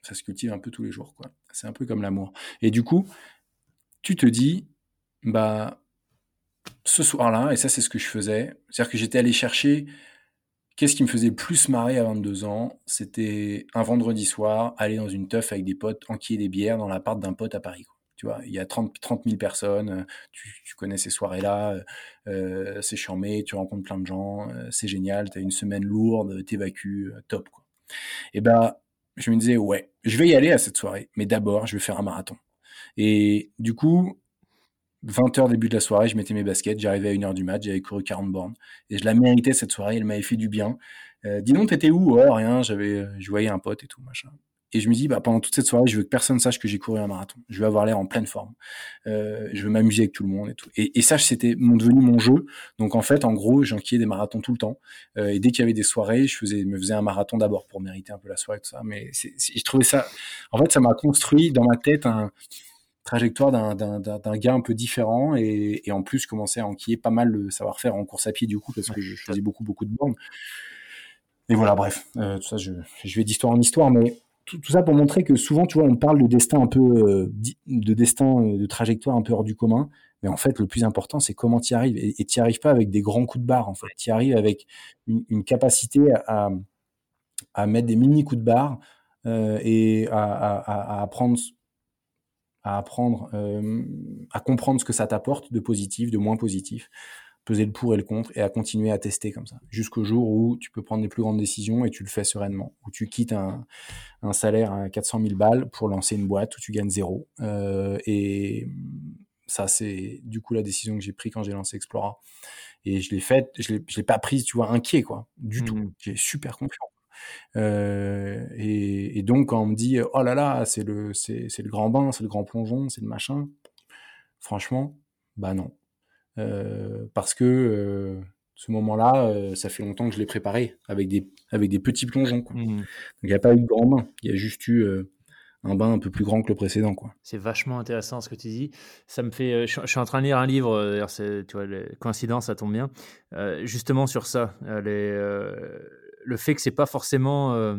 ça se cultive un peu tous les jours. quoi. C'est un peu comme l'amour. Et du coup, tu te dis, bah ce soir-là, et ça c'est ce que je faisais, c'est-à-dire que j'étais allé chercher qu'est-ce qui me faisait le plus marrer à 22 ans, c'était un vendredi soir, aller dans une teuf avec des potes, enquiller des bières dans l'appart d'un pote à Paris. Tu vois, il y a 30, 30 000 personnes, tu, connais ces soirées-là, euh, c'est charmé, tu rencontres plein de gens, euh, c'est génial, tu as une semaine lourde, t'évacues, euh, top. Quoi. Et ben, je me disais, ouais, je vais y aller à cette soirée, mais d'abord, je vais faire un marathon. Et du coup, 20h début de la soirée, je mettais mes baskets, j'arrivais à 1h du match, j'avais couru 40 bornes. Et je la méritais cette soirée, elle m'avait fait du bien. Euh, dis donc, t'étais où? Oh, rien, j'avais, je voyais un pote et tout, machin. et je me dis, bah, pendant toute cette soirée, je veux que personne sache que j'ai couru un marathon. Je veux avoir l'air en pleine forme. Euh, je veux m'amuser avec tout le monde et tout. Et, et ça, c'était devenu mon jeu. Donc en fait, en gros, j'enquillais des marathons tout le temps. Euh, et dès qu'il y avait des soirées, je faisais, me faisais un marathon d'abord pour mériter un peu la soirée, tout ça. Mais je trouvais ça, en fait, ça m'a construit dans ma tête un trajectoire d'un gars un peu différent et, et en plus commencer à enquiller pas mal le savoir-faire en course à pied du coup parce que je faisais beaucoup beaucoup de bornes. Et voilà, bref, euh, tout ça, je, je vais d'histoire en histoire, mais tout, ça pour montrer que souvent, tu vois, on parle de destin un peu, euh, de destin, euh, de trajectoire un peu hors du commun, mais en fait, le plus important, c'est comment tu y arrives. Et tu n'y arrives pas avec des grands coups de barre, en fait. Tu y arrives avec une, capacité à, à, mettre des mini coups de barre euh, et à, à, apprendre à apprendre euh, à comprendre ce que ça t'apporte de positif, de moins positif, peser le pour et le contre et à continuer à tester comme ça. Jusqu'au jour où tu peux prendre des plus grandes décisions et tu le fais sereinement. Où tu quittes un, un salaire à 400 000 balles pour lancer une boîte où tu gagnes zéro. Euh, et ça c'est du coup la décision que j'ai prise quand j'ai lancé Explora et je l'ai faite je l'ai, l'ai pas prise tu vois inquiet quoi du tout. Mmh. j'ai super confiant euh, et, et, donc quand on me dit oh là là c'est le c'est, c'est le grand bain c'est le grand plongeon c'est le machin franchement bah non euh, parce que euh, ce moment-là, ça fait longtemps que je l'ai préparé avec des, avec des petits plongeons. Quoi. Mmh. Donc il n'y a pas eu de grand bain, il y a juste eu un bain un peu plus grand que le précédent. Quoi. C'est vachement intéressant ce que tu dis. Ça me fait, je, suis en train de lire un livre, d'ailleurs, tu vois, les coïncidences, ça tombe bien, justement sur ça, les, le fait que c'est pas forcément,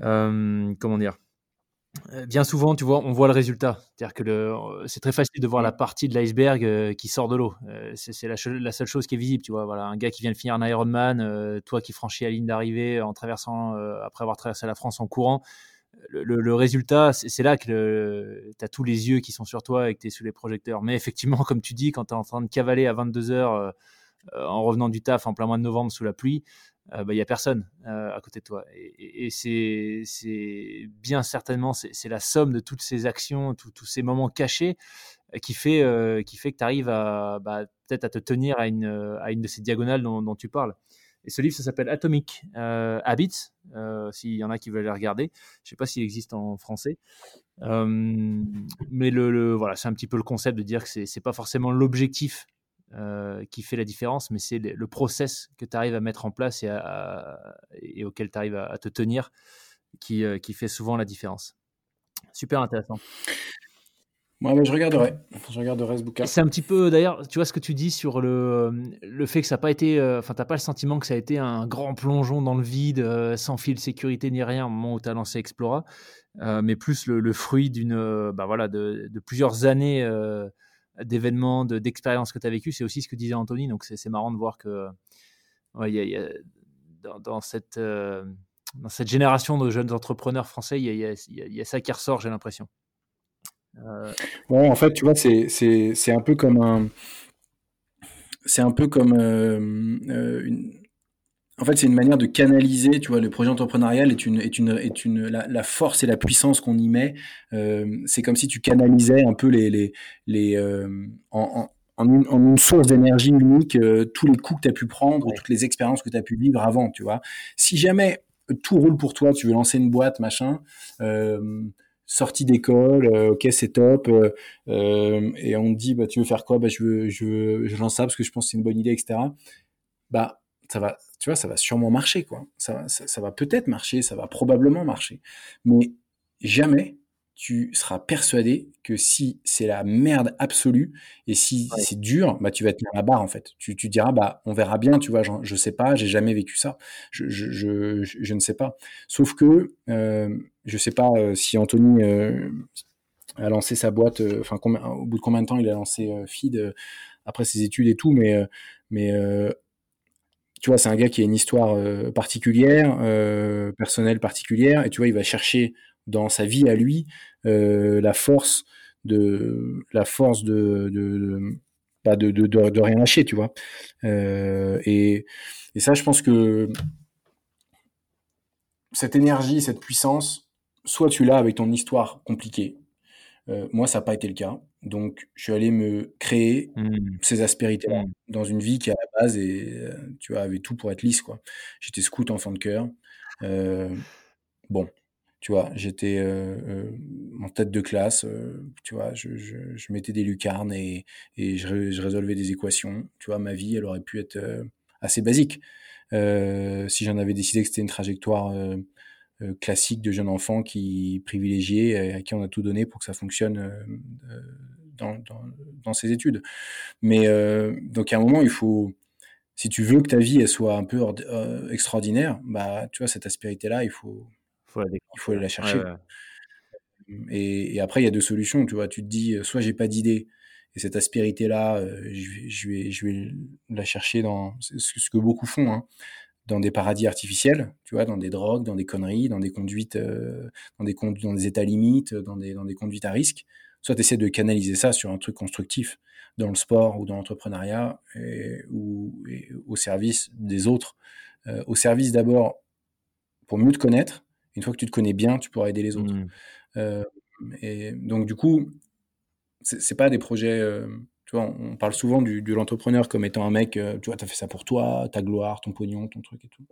comment dire, euh, bien souvent, tu vois, on voit le résultat. C'est-à-dire que euh, c'est très facile de voir la partie de l'iceberg euh, qui sort de l'eau. c'est la, seule chose qui est visible, tu vois. Voilà, un gars qui vient de finir un Ironman, toi qui franchis la ligne d'arrivée en traversant, après avoir traversé la France en courant. Le, résultat, c'est là que tu as tous les yeux qui sont sur toi et que tu es sous les projecteurs. Mais effectivement, (laughs) comme tu dis, quand tu es en train de cavaler à 22 heures en revenant du taf en plein mois de novembre sous la pluie, il bah, n'y a personne euh, à côté de toi. Et, c'est bien certainement, c'est la somme de toutes ces actions, tous ces moments cachés euh, qui fait, euh, qui fait que tu arrives bah, peut-être à te tenir à une, de ces diagonales dont, tu parles. Et ce livre, ça s'appelle Atomic Habits, s'il y en a qui veulent le regarder. Je ne sais pas s'il existe en français. mais voilà, c'est un petit peu le concept de dire que ce n'est pas forcément l'objectif euh, qui fait la différence, mais c'est le process que tu arrives à mettre en place et, et auquel tu arrives à, te tenir qui, euh, qui, fait souvent la différence. Super intéressant. Moi, je regarderai. Je regarderai ce bouquin. C'est un petit peu, d'ailleurs, tu vois ce que tu dis sur le, le fait que ça n'a pas été. Euh, enfin, tu n'as pas le sentiment que ça a été un grand plongeon dans le vide, sans fil de sécurité ni rien au moment où tu as lancé Explora, mais plus le, fruit d'une. bah voilà, de, de, plusieurs années d'événements, d'expériences que tu as vécues. C'est aussi ce que disait Anthony. Donc, c'est marrant de voir que ouais, y a, dans, cette, euh, dans cette génération de jeunes entrepreneurs français, il y a, y a, ça qui ressort, j'ai l'impression. Euh... Ouais, en fait, tu vois, c'est un peu comme un. C'est un peu comme euh, euh, une, en fait, c'est une manière de canaliser, tu vois, le projet entrepreneurial est une, est une, est une, la, force et la puissance qu'on y met. Euh, c'est comme si tu canalisais un peu les, les, les euh, en, en, une, en, une, source d'énergie unique euh, tous les coups que tu as pu prendre, toutes les expériences que tu as pu vivre avant, tu vois. Si jamais tout roule pour toi, tu veux lancer une boîte, machin, sortie d'école, ok c'est top, et on te dit bah tu veux faire quoi, bah je veux, je veux, je lance ça parce que je pense que c'est une bonne idée, etc. Bah ça va, tu vois, ça va sûrement marcher, quoi. Ça, ça, va peut-être marcher, ça va probablement marcher. Mais jamais tu seras persuadé que si c'est la merde absolue et si c'est dur, bah tu vas tenir la barre en fait. Tu, tu diras bah on verra bien, tu vois, je, je sais pas, j'ai jamais vécu ça, je, je, je, je, ne sais pas. Sauf que euh, je sais pas euh, si Anthony euh, a lancé sa boîte, euh, enfin au bout de combien de temps il a lancé Feed après ses études et tout, mais mais tu vois, c'est un gars qui a une histoire euh, particulière, euh, personnelle particulière, et tu vois, il va chercher dans sa vie à lui euh, la force de la force de de, bah, de, de, de, rien lâcher, tu vois. et, et ça, je pense que cette énergie, cette puissance, soit tu l'as avec ton histoire compliquée. Moi, ça n'a pas été le cas. Donc, je suis allé me créer mmh. ces aspérités-là mmh. dans une vie qui, à la base, et, euh, tu vois, avait tout pour être lisse, quoi. J'étais scout enfant de cœur. Euh, bon, Tu vois, j'étais en tête de classe, tu vois, je, je, mettais des lucarnes et, et je, je, résolvais des équations. Tu vois, ma vie, elle aurait pu être assez basique. si j'en avais décidé que c'était une trajectoire classique de jeune enfant qui privilégié, à qui on a tout donné pour que ça fonctionne dans, dans, dans, ses études. Mais donc à un moment, il faut si tu veux que ta vie elle soit un peu extraordinaire, bah tu vois cette aspérité là, il faut il faut aller la chercher. Et, après, il y a deux solutions. Tu vois, tu te dis, euh, soit j'ai pas d'idée, et cette aspérité-là, euh, je, vais, je, vais, la chercher dans ce que beaucoup font, hein, dans des paradis artificiels, tu vois, dans des drogues, dans des conneries, dans des conduites, euh, dans, des dans des états limites, dans des, dans des conduites à risque. Soit tu essaies de canaliser ça sur un truc constructif, dans le sport ou dans l'entrepreneuriat, ou au service des autres. au service d'abord pour mieux te connaître, une fois que tu te connais bien, tu pourras aider les autres. Mmh. Euh, et donc, du coup, c'est pas des projets. Euh, on, parle souvent du, de l'entrepreneur comme étant un mec, euh, tu vois, tu as fait ça pour toi, ta gloire, ton pognon, ton truc et tout.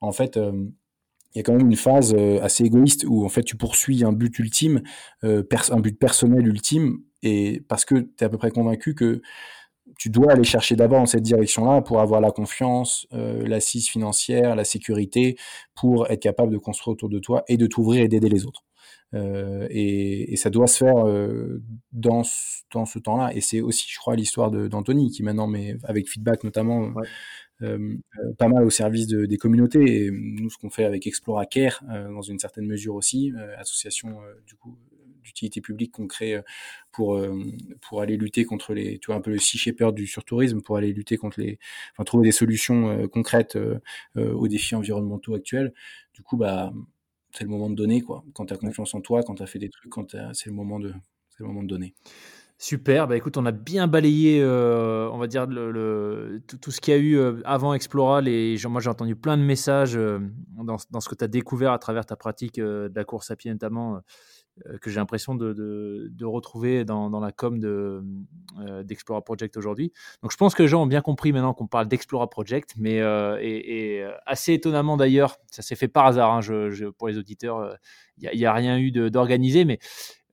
En fait, il y a quand même une phase assez égoïste où en fait tu poursuis un but ultime, un but personnel ultime, et parce que tu es à peu près convaincu que tu dois aller chercher d'abord dans cette direction-là pour avoir la confiance, euh, l'assise financière, la sécurité, pour être capable de construire autour de toi et de t'ouvrir et d'aider les autres. Euh, et, et, ça doit se faire euh, dans, dans ce temps-là. Et c'est aussi, je crois, l'histoire d'Anthony qui maintenant, mais avec feedback notamment, euh, euh, pas mal au service de, des communautés. Et nous, ce qu'on fait avec Explora Care, dans une certaine mesure aussi, association du coup d'utilité publique qu'on crée pour pour aller lutter contre les tu vois un peu le sea shepherd du surtourisme pour aller lutter contre les enfin trouver des solutions concrètes aux défis environnementaux actuels du coup bah c'est le moment de donner quoi. Quand tu as confiance en toi quand tu as fait des trucs quand c'est le moment de c'est le moment de donner. Super, bah écoute, on a bien balayé, on va dire, le, tout, ce qu'il y a eu avant Exploral. Et moi, j'ai entendu plein de messages dans, dans, ce que tu as découvert à travers ta pratique de la course à pied, notamment euh, que j'ai l'impression de, retrouver dans, la com de, euh, d'Explora Project aujourd'hui. Donc je pense que les gens ont bien compris maintenant qu'on parle d'Explora Project, mais euh, et, assez étonnamment d'ailleurs, ça s'est fait par hasard hein, pour les auditeurs, il n'y a, a, rien eu d'organisé, mais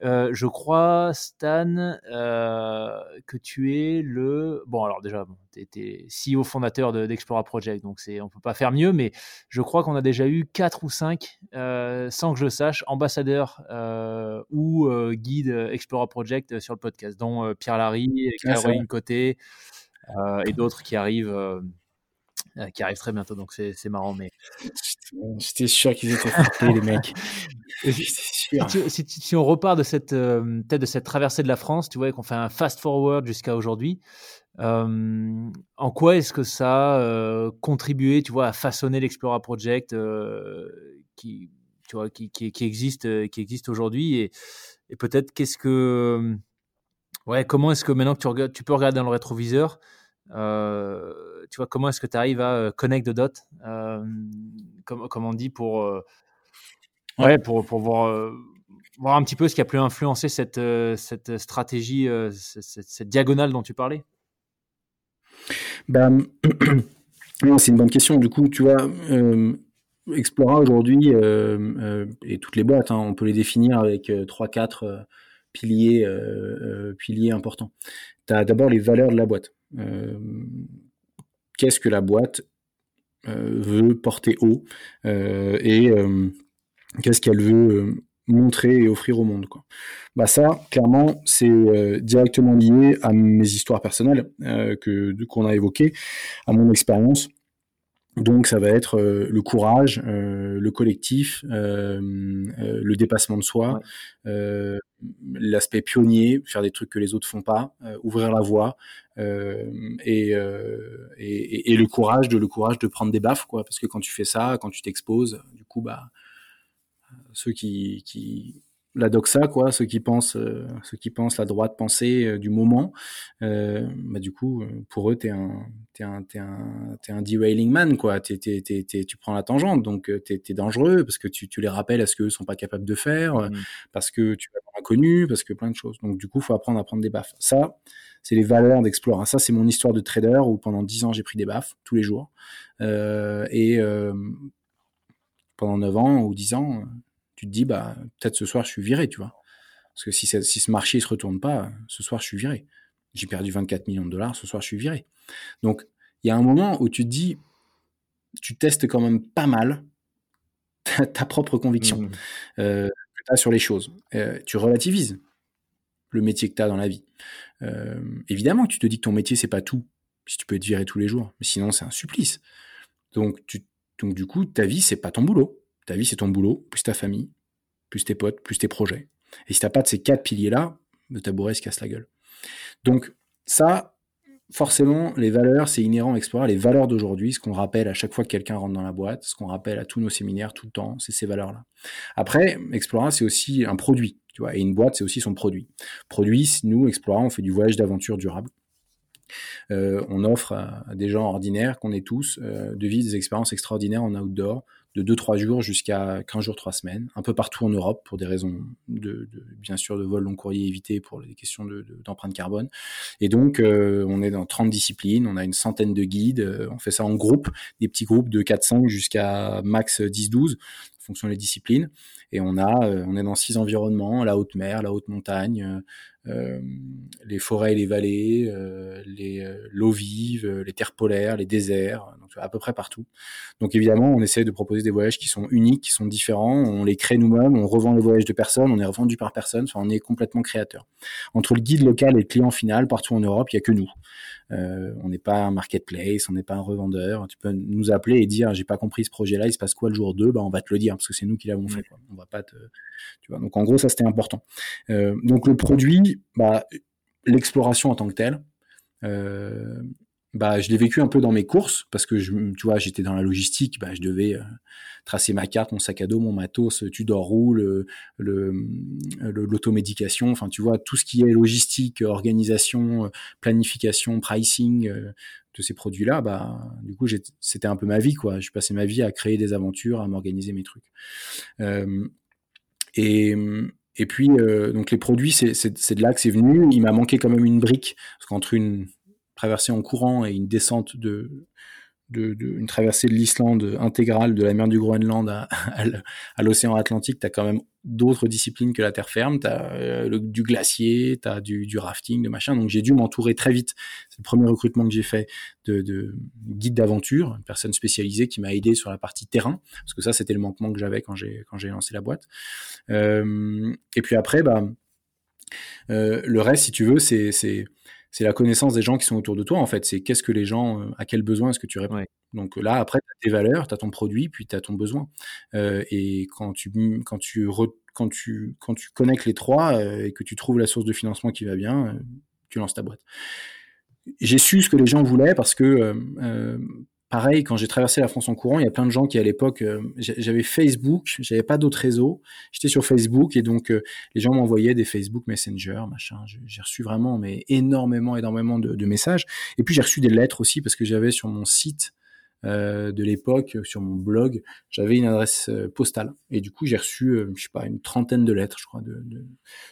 euh, je crois, Stan, euh, que tu es le. Bon, alors déjà, tu étais CEO fondateur d'Explora Project, donc on ne peut pas faire mieux, mais je crois qu'on a déjà eu 4 ou 5, euh, sans que je sache, ambassadeurs ou guides Explora Project sur le podcast, dont Pierre Larry, Caroline Côté et d'autres qui arrivent. Qui arrivent très bientôt, donc c'est marrant. Mais j'étais sûr qu'ils étaient frappés, les mecs. (laughs) (laughs) Si, on repart de cette, euh, de cette traversée de la France, tu vois, qu'on fait un fast forward jusqu'à aujourd'hui, euh, en quoi est-ce que ça a euh, contribué, tu vois, à façonner l'Explora Project qui, tu vois, qui, qui, existe, qui existe aujourd'hui et, et peut-être qu'est-ce que, ouais, comment est-ce que maintenant que tu, regardes, tu peux regarder dans le rétroviseur, tu vois, comment est-ce que tu arrives à connect the dot, comme, comme on dit, pour Ouais, pour, pour voir, euh, voir un petit peu ce qui a pu influencer cette, euh, cette stratégie, euh, cette, diagonale dont tu parlais? Ben, (clears throat) c'est une bonne question. Du coup, tu vois, Explora aujourd'hui, et toutes les boîtes, hein, on peut les définir avec 3-4 piliers, piliers importants. Tu as d'abord les valeurs de la boîte. Qu'est-ce que la boîte veut porter haut et qu'est-ce qu'elle veut euh, montrer et offrir au monde. Quoi. Bah ça, clairement, c'est euh, directement lié à mes histoires personnelles euh, qu'on a évoquées, à mon expérience. Donc ça va être le courage, le collectif, le dépassement de soi, l'aspect pionnier, faire des trucs que les autres font pas, ouvrir la voie et, et, et, le courage de le courage de prendre des baffes quoi, parce que quand tu fais ça, quand tu t'exposes, du coup bah ceux qui, qui la doxa, quoi, ceux qui pensent, euh, ceux qui pensent la droite pensée euh, du moment, euh, bah, du coup, pour eux, t'es un, t'es un, t'es un, t'es un derailing man, quoi. T'es, t'es, t'es, tu prends la tangente, donc t'es, es dangereux parce que tu, tu les rappelles à ce qu'eux sont pas capables de faire, mmh. parce que tu as inconnu, parce que plein de choses. Donc, du coup, faut apprendre à prendre des baffes. Ça, c'est les valeurs d'Explore. Ça, c'est mon histoire de trader où pendant dix ans, j'ai pris des baffes tous les jours. et pendant 9 ans ou 10 ans, tu te dis, bah, peut-être ce soir, je suis viré, tu vois. Parce que si, si ce marché ne se retourne pas, ce soir, je suis viré. J'ai perdu 24 millions de dollars, ce soir, je suis viré. Donc, il y a un moment où tu te dis, tu testes quand même pas mal ta, propre conviction mmh. euh, que tu as sur les choses. Euh, tu relativises le métier que tu as dans la vie. Euh, évidemment que tu te dis que ton métier, c'est pas tout, si tu peux être viré tous les jours, mais sinon, c'est un supplice. Donc, tu, donc, du coup, ta vie, c'est pas ton boulot. Ta vie, c'est ton boulot, plus ta famille, plus tes potes, plus tes projets. Et si t'as pas de ces quatre piliers-là, le tabouret se casse la gueule. Donc, ça, forcément, les valeurs, c'est inhérent à Explorer. Les valeurs d'aujourd'hui, ce qu'on rappelle à chaque fois que quelqu'un rentre dans la boîte, ce qu'on rappelle à tous nos séminaires tout le temps, c'est ces valeurs-là. Après, Explora, c'est aussi un produit, tu vois, et une boîte, c'est aussi son produit. Produit, nous, Explora, on fait du voyage d'aventure durable. Euh, on offre à, des gens ordinaires, qu'on est tous, euh, de vivre des expériences extraordinaires en outdoor, de 2-3 jours jusqu'à 15 jours, 3 semaines, un peu partout en Europe pour des raisons de, bien sûr de vol long courrier évité pour les questions d'empreinte de, carbone. Et donc euh, on est dans 30 disciplines, on a une centaine de guides, euh, on fait ça en groupe, des petits groupes de 4-5 jusqu'à max 10-12 en fonction des disciplines. Et on a, euh, on est dans six environnements la haute mer, la haute montagne, euh, les forêts et les vallées, euh, les euh, l'eau vive, les terres polaires, les déserts, donc à peu près partout. Donc évidemment, on essaie de proposer des voyages qui sont uniques, qui sont différents. On les crée nous-mêmes, on revend les voyages de personnes, on est revendu par personne. Enfin, on est complètement créateur. Entre le guide local et le client final, partout en Europe, il y a que nous. Euh, on n'est pas un marketplace, on n'est pas un revendeur. Tu peux nous appeler et dire j'ai pas compris ce projet-là, il se passe quoi le jour 2 bah, on va te le dire parce que c'est nous qui l'avons fait. Quoi. On va pas tu vois. Donc en gros ça c'était important. Euh, donc le produit, bah, l'exploration en tant que telle. Euh, bah, je l'ai vécu un peu dans mes courses parce que je, tu vois, j'étais dans la logistique, bah, je devais euh, tracer ma carte, mon sac à dos, mon matos, tu dors où, le, l'automédication, enfin, tu vois, tout ce qui est logistique, organisation, planification, pricing euh, de ces produits-là, bah, du coup, c'était un peu ma vie, quoi. Je passais ma vie à créer des aventures, à m'organiser mes trucs. Euh, et, et puis, donc les produits, c'est de là que c'est venu. Il m'a manqué quand même une brique parce qu'entre une traversée en courant et une descente de, une traversée de l'Islande intégrale de la mer du Groenland à, (laughs) l'océan Atlantique, tu as quand même d'autres disciplines que la terre ferme, tu as euh, du glacier, tu as du, rafting, de machin, donc j'ai dû m'entourer très vite. C'est le premier recrutement que j'ai fait de, de guide d'aventure, une personne spécialisée qui m'a aidé sur la partie terrain, parce que ça c'était le manquement que j'avais quand j'ai quand j'ai lancé la boîte. Euh, et puis après, bah, euh, le reste, si tu veux, c'est c'est la connaissance des gens qui sont autour de toi, en fait. C'est qu'est-ce que les gens, euh, à quel besoin est-ce que tu réponds. Donc là, après, tu as tes valeurs, tu as ton produit, puis tu as ton besoin. Euh, et quand tu, quand, tu quand, tu, quand tu connectes les trois euh, et que tu trouves la source de financement qui va bien, tu lances ta boîte. J'ai su ce que les gens voulaient parce que pareil, quand j'ai traversé la France en courant, il y a plein de gens qui à l'époque, euh, j'avais Facebook, j'avais pas d'autres réseaux, j'étais sur Facebook et donc euh, les gens m'envoyaient des Facebook Messenger, machin. J'ai reçu vraiment mais énormément, énormément de, messages. Et puis j'ai reçu des lettres aussi parce que j'avais sur mon site euh, de l'époque, sur mon blog, j'avais une adresse postale et du coup j'ai reçu, je sais pas, une trentaine de lettres, je crois, de, de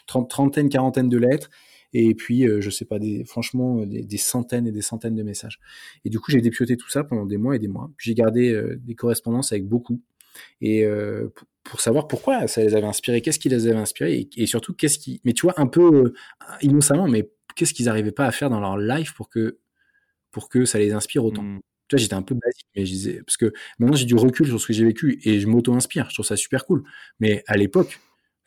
trentaine, quarantaine de lettres et puis euh, je sais pas des franchement des, centaines et des centaines de messages. Et du coup j'ai dépioté tout ça pendant des mois et des mois. J'ai gardé euh, des correspondances avec beaucoup et euh, pour, savoir pourquoi ça les avait inspirés, qu'est-ce qui les avait inspirés et, surtout qu'est-ce qui, mais tu vois un peu innocemment, mais qu'est-ce qu'ils n'arrivaient pas à faire dans leur life pour que pour que ça les inspire autant? Mmh. Tu vois, j'étais un peu basique, mais je disais, parce que maintenant j'ai du recul sur ce que j'ai vécu et je m'auto-inspire. Je trouve ça super cool. Mais à l'époque,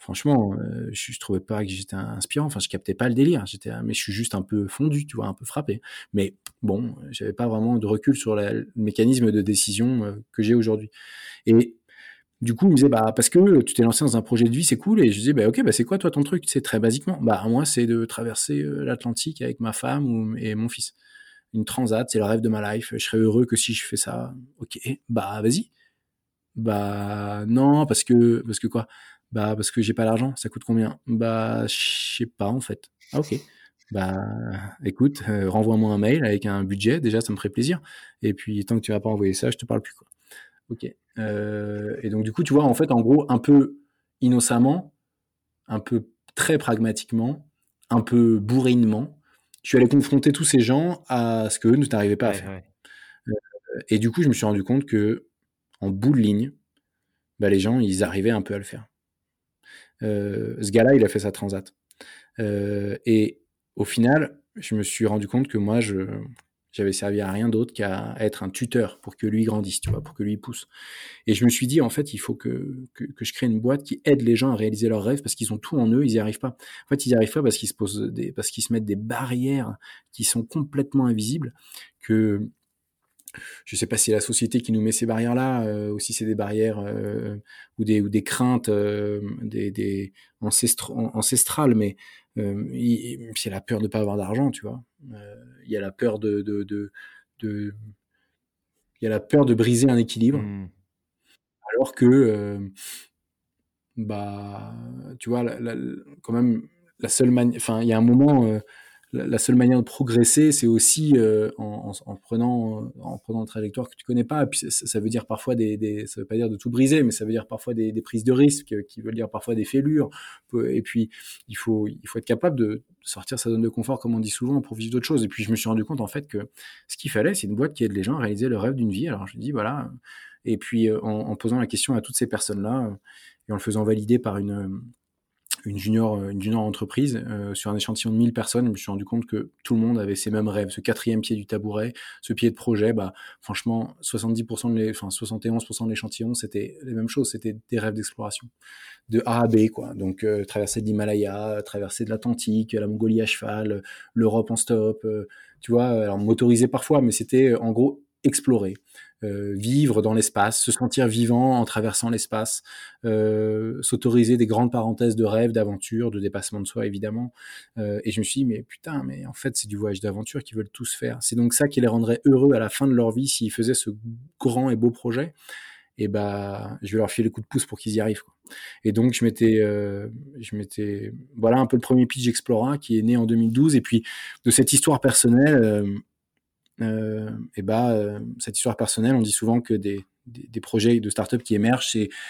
franchement, euh, je, je, trouvais pas que j'étais inspirant. Enfin, je captais pas le délire. Mais je suis juste un peu fondu, tu vois, un peu frappé. Mais bon, j'avais pas vraiment de recul sur le mécanisme de décision euh, que j'ai aujourd'hui. Et du coup, il me disait, bah, parce que tu t'es lancé dans un projet de vie, c'est cool. Et je disais, bah, ok, bah, c'est quoi, toi, ton truc? C'est très basiquement. Bah, moi, c'est de traverser euh, l'Atlantique avec ma femme ou, et mon fils. Une transat, c'est le rêve de ma life. Je serais heureux que si je fais ça. Ok, bah, vas-y. Bah, non, parce que, parce que quoi? Bah, parce que j'ai pas l'argent. Ça coûte combien? Bah, je sais pas, en fait. Ah, ok. Bah, écoute, euh, renvoie-moi un mail avec un budget. Déjà, ça me ferait plaisir. Et puis, tant que tu vas pas envoyer ça, je te parle plus, quoi. Ok. Euh, et donc, du coup, tu vois, en fait, en gros, un peu innocemment, un peu très pragmatiquement, un peu bourrinement, tu allais confronter tous ces gens à ce que eux ne t'arrivaient pas à faire. Euh, et du coup, je me suis rendu compte que, en bout de ligne, bah, les gens, ils arrivaient un peu à le faire. Ce gars-là, il a fait sa transat. et au final, je me suis rendu compte que moi, je j'avais servi à rien d'autre qu'à être un tuteur pour que lui grandisse, tu vois, pour que lui pousse. Et je me suis dit, en fait, il faut que, que, je crée une boîte qui aide les gens à réaliser leurs rêves parce qu'ils ont tout en eux, ils n'y arrivent pas. En fait, ils n'y arrivent pas parce qu'ils se posent des, parce qu'ils se mettent des barrières qui sont complètement invisibles, que je ne sais pas si c'est la société qui nous met ces barrières-là, euh, ou si c'est des barrières euh, ou, des, ou des craintes euh, des, des ancestrales, mais c'est la peur de ne pas avoir d'argent, tu vois. Il y a la peur de, de, de, de il y a la peur de briser un équilibre, mmh. alors que bah tu vois quand même la seule manière enfin il y a un moment la, seule manière de progresser, c'est aussi euh, en, prenant en prenant une trajectoire que tu connais pas. Puis ça, veut dire parfois des, ça veut pas dire de tout briser, mais ça veut dire parfois des, prises de risques, qui veulent dire parfois des fêlures. Et puis il faut il faut être capable de sortir sa zone de confort, comme on dit souvent, pour vivre d'autres choses. Et puis je me suis rendu compte en fait que ce qu'il fallait, c'est une boîte qui aide les gens à réaliser le rêve d'une vie. Alors je dis voilà. Et puis euh, en, posant la question à toutes ces personnes-là euh, et en le faisant valider par une une junior, euh, une junior entreprise, euh, sur un échantillon de 1000 personnes, je me suis rendu compte que tout le monde avait ces mêmes rêves. Ce quatrième pied du tabouret, ce pied de projet, bah, franchement, 70% de les, enfin, 71% de l'échantillon, c'était les mêmes choses. C'était des rêves d'exploration. De A à B, quoi. Donc, euh, traverser de l'Himalaya, traverser de l'Atlantique, la Mongolie à cheval, l'Europe en stop, tu vois, alors motorisé parfois, mais c'était en gros explorer. Euh, vivre dans l'espace, se sentir vivant en traversant l'espace, euh, s'autoriser des grandes parenthèses de rêve, d'aventure, de dépassement de soi évidemment. Euh, et je me suis dit mais putain, mais en fait c'est du voyage d'aventure qu'ils veulent tous faire. C'est donc ça qui les rendrait heureux à la fin de leur vie s'ils faisaient ce grand et beau projet. Et bah, je vais leur filer les coups de pouce pour qu'ils y arrivent. Et donc je m'étais, je m'étais, voilà un peu le premier pitch Explora qui est né en 2012. Et puis de cette histoire personnelle et bah, euh, cette histoire personnelle, on dit souvent que des, des, projets de start-up qui émergent,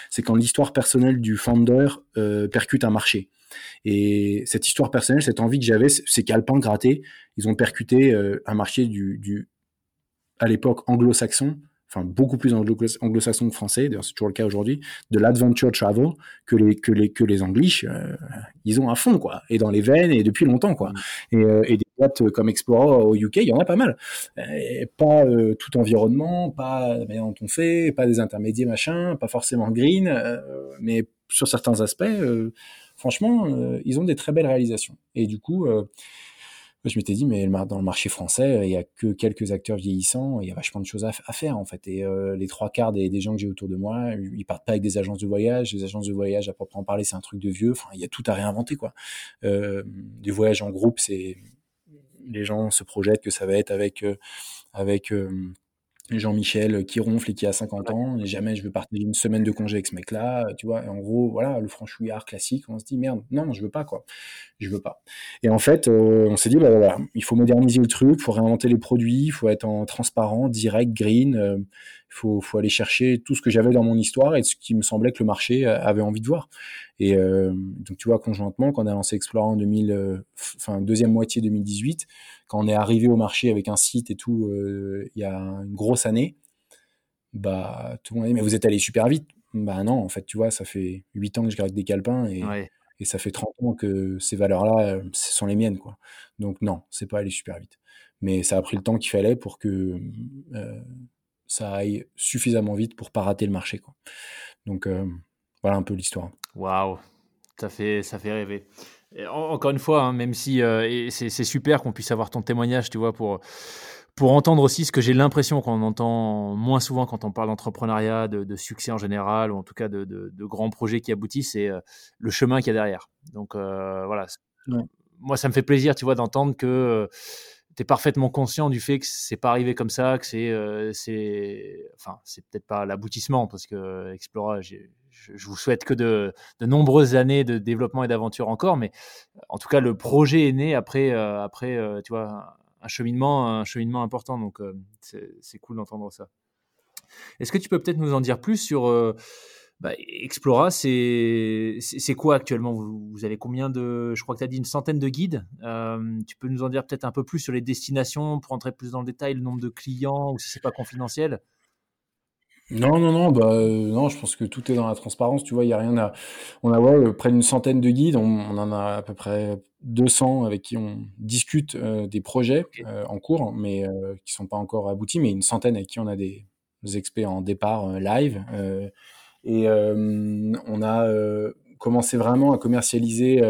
c'est, quand l'histoire personnelle du founder euh, percute un marché. Et cette histoire personnelle, cette envie que j'avais, c'est qu'Alpin gratté, ils ont percuté un marché du, du à l'époque anglo-saxon enfin beaucoup plus anglo-saxon que français, d'ailleurs c'est toujours le cas aujourd'hui, de l'adventure travel que les que les que les English, euh, ils ont un fond quoi, et dans les veines et depuis longtemps quoi. Mm. Et, euh, et, des boîtes comme Explorer au UK, il y en a pas mal. Et pas euh, tout environnement, pas la manière dont on fait, pas des intermédiaires machin, pas forcément green, mais sur certains aspects, franchement, ils ont des très belles réalisations. Et du coup je m'étais dit, mais dans le marché français, il y a que quelques acteurs vieillissants, il y a vachement de choses à, faire en fait. Et euh, les trois quarts des, gens que j'ai autour de moi, ils partent pas avec des agences de voyage. Les agences de voyage, à proprement parler, c'est un truc de vieux. Il y a tout à réinventer quoi. Euh, du voyage en groupe, c'est les gens se projettent que ça va être avec euh, avec Jean-Michel qui ronfle et qui a 50 ans, et jamais je veux partager une semaine de congé avec ce mec-là, tu vois. Et en gros, voilà, le franchouillard classique, on se dit merde, non, je veux pas quoi, je veux pas. Et en fait, euh, on s'est dit bah voilà, il faut moderniser le truc, il faut réinventer les produits, il faut être en transparent, direct, green, euh, il faut, faut aller chercher tout ce que j'avais dans mon histoire et ce qui me semblait que le marché avait envie de voir. Et euh, donc tu vois, conjointement, quand on a lancé Explore en 2000, enfin deuxième moitié 2018 quand on est arrivé au marché avec un site et tout, euh, il y a une grosse année, bah, tout le monde dit, mais vous êtes allé super vite. Bah non, en fait, tu vois, ça fait 8 ans que je garde des calepins et, et ça fait 30 ans que ces valeurs-là, euh, ce sont les miennes, quoi. Donc non, c'est pas allé super vite. Mais ça a pris le temps qu'il fallait pour que euh, ça aille suffisamment vite pour pas rater le marché, quoi. Donc voilà un peu l'histoire. Waouh, ça fait, ça fait rêver encore une fois, hein, même si euh, c'est super qu'on puisse avoir ton témoignage, tu vois, pour, pour entendre aussi ce que j'ai l'impression qu'on entend moins souvent quand on parle d'entrepreneuriat, de, succès en général, ou en tout cas de, de, grands projets qui aboutissent, c'est euh, le chemin qu'il y a derrière. Donc euh, voilà, moi ça me fait plaisir, tu vois, d'entendre que tu es parfaitement conscient du fait que c'est pas arrivé comme ça, que c'est, c'est, enfin, c'est peut-être pas l'aboutissement parce que Explora, j'ai je, vous souhaite que de, nombreuses années de développement et d'aventure encore, mais en tout cas, le projet est né après, euh, après euh, tu vois, un cheminement, un cheminement important. Donc, euh, c'est cool d'entendre ça. Est-ce que tu peux peut-être nous en dire plus sur bah, Explora C'est quoi actuellement? Vous, avez combien de. Je crois que tu as dit une centaine de guides. tu peux nous en dire peut-être un peu plus sur les destinations pour entrer plus dans le détail, le nombre de clients ou si c'est pas confidentiel? Non, non, non, bah, non, je pense que tout est dans la transparence. Tu vois, il y a rien à. On a ouais, près d'une centaine de guides. On, en a à peu près 200 avec qui on discute des projets en cours, mais qui sont pas encore aboutis. Mais une centaine avec qui on a des, des experts en départ live. et on a commencé vraiment à commercialiser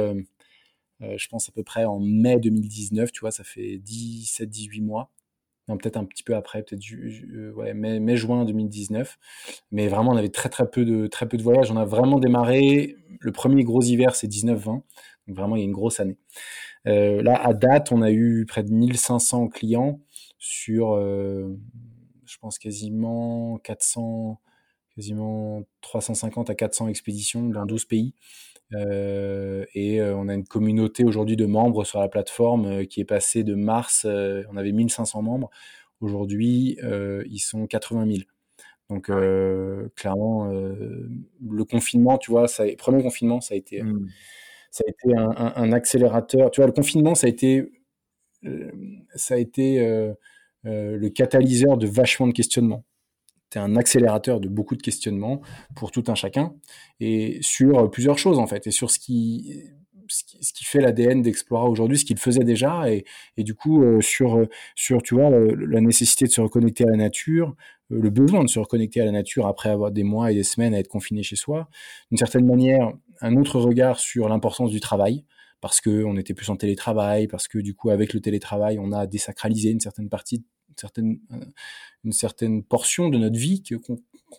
euh, je pense à peu près en mai 2019, tu vois, ça fait 17-18 mois. Peut-être un petit peu après, peut-être euh, ouais, mai, mai, juin 2019. Mais vraiment, on avait très très peu de très peu de voyages. On a vraiment démarré. Le premier gros hiver, c'est 19-20. Donc vraiment, il y a une grosse année. Euh, là, à date, on a eu près de 1500 clients sur, je pense quasiment 400, quasiment 350 à 400 expéditions dans 12 pays. Euh, et euh, on a une communauté aujourd'hui de membres sur la plateforme euh, qui est passée de mars, on avait 1500 membres, aujourd'hui ils sont 80 000. Donc clairement, le confinement, tu vois, ça, le premier confinement, ça a été, mmh. ça a été un, accélérateur. Tu vois, le confinement, ça a été, ça a été le catalyseur de vachement de questionnements un accélérateur de beaucoup de questionnements pour tout un chacun et sur plusieurs choses en fait et sur ce qui ce qui, fait l'ADN d'Explora aujourd'hui, ce qu'il faisait déjà, et, et du coup euh, sur sur tu vois la, nécessité de se reconnecter à la nature, euh, le besoin de se reconnecter à la nature après avoir des mois et des semaines à être confiné chez soi, d'une certaine manière un autre regard sur l'importance du travail, parce que on était plus en télétravail, parce que du coup avec le télétravail on a désacralisé une certaine partie certaine, euh, une certaine portion de notre vie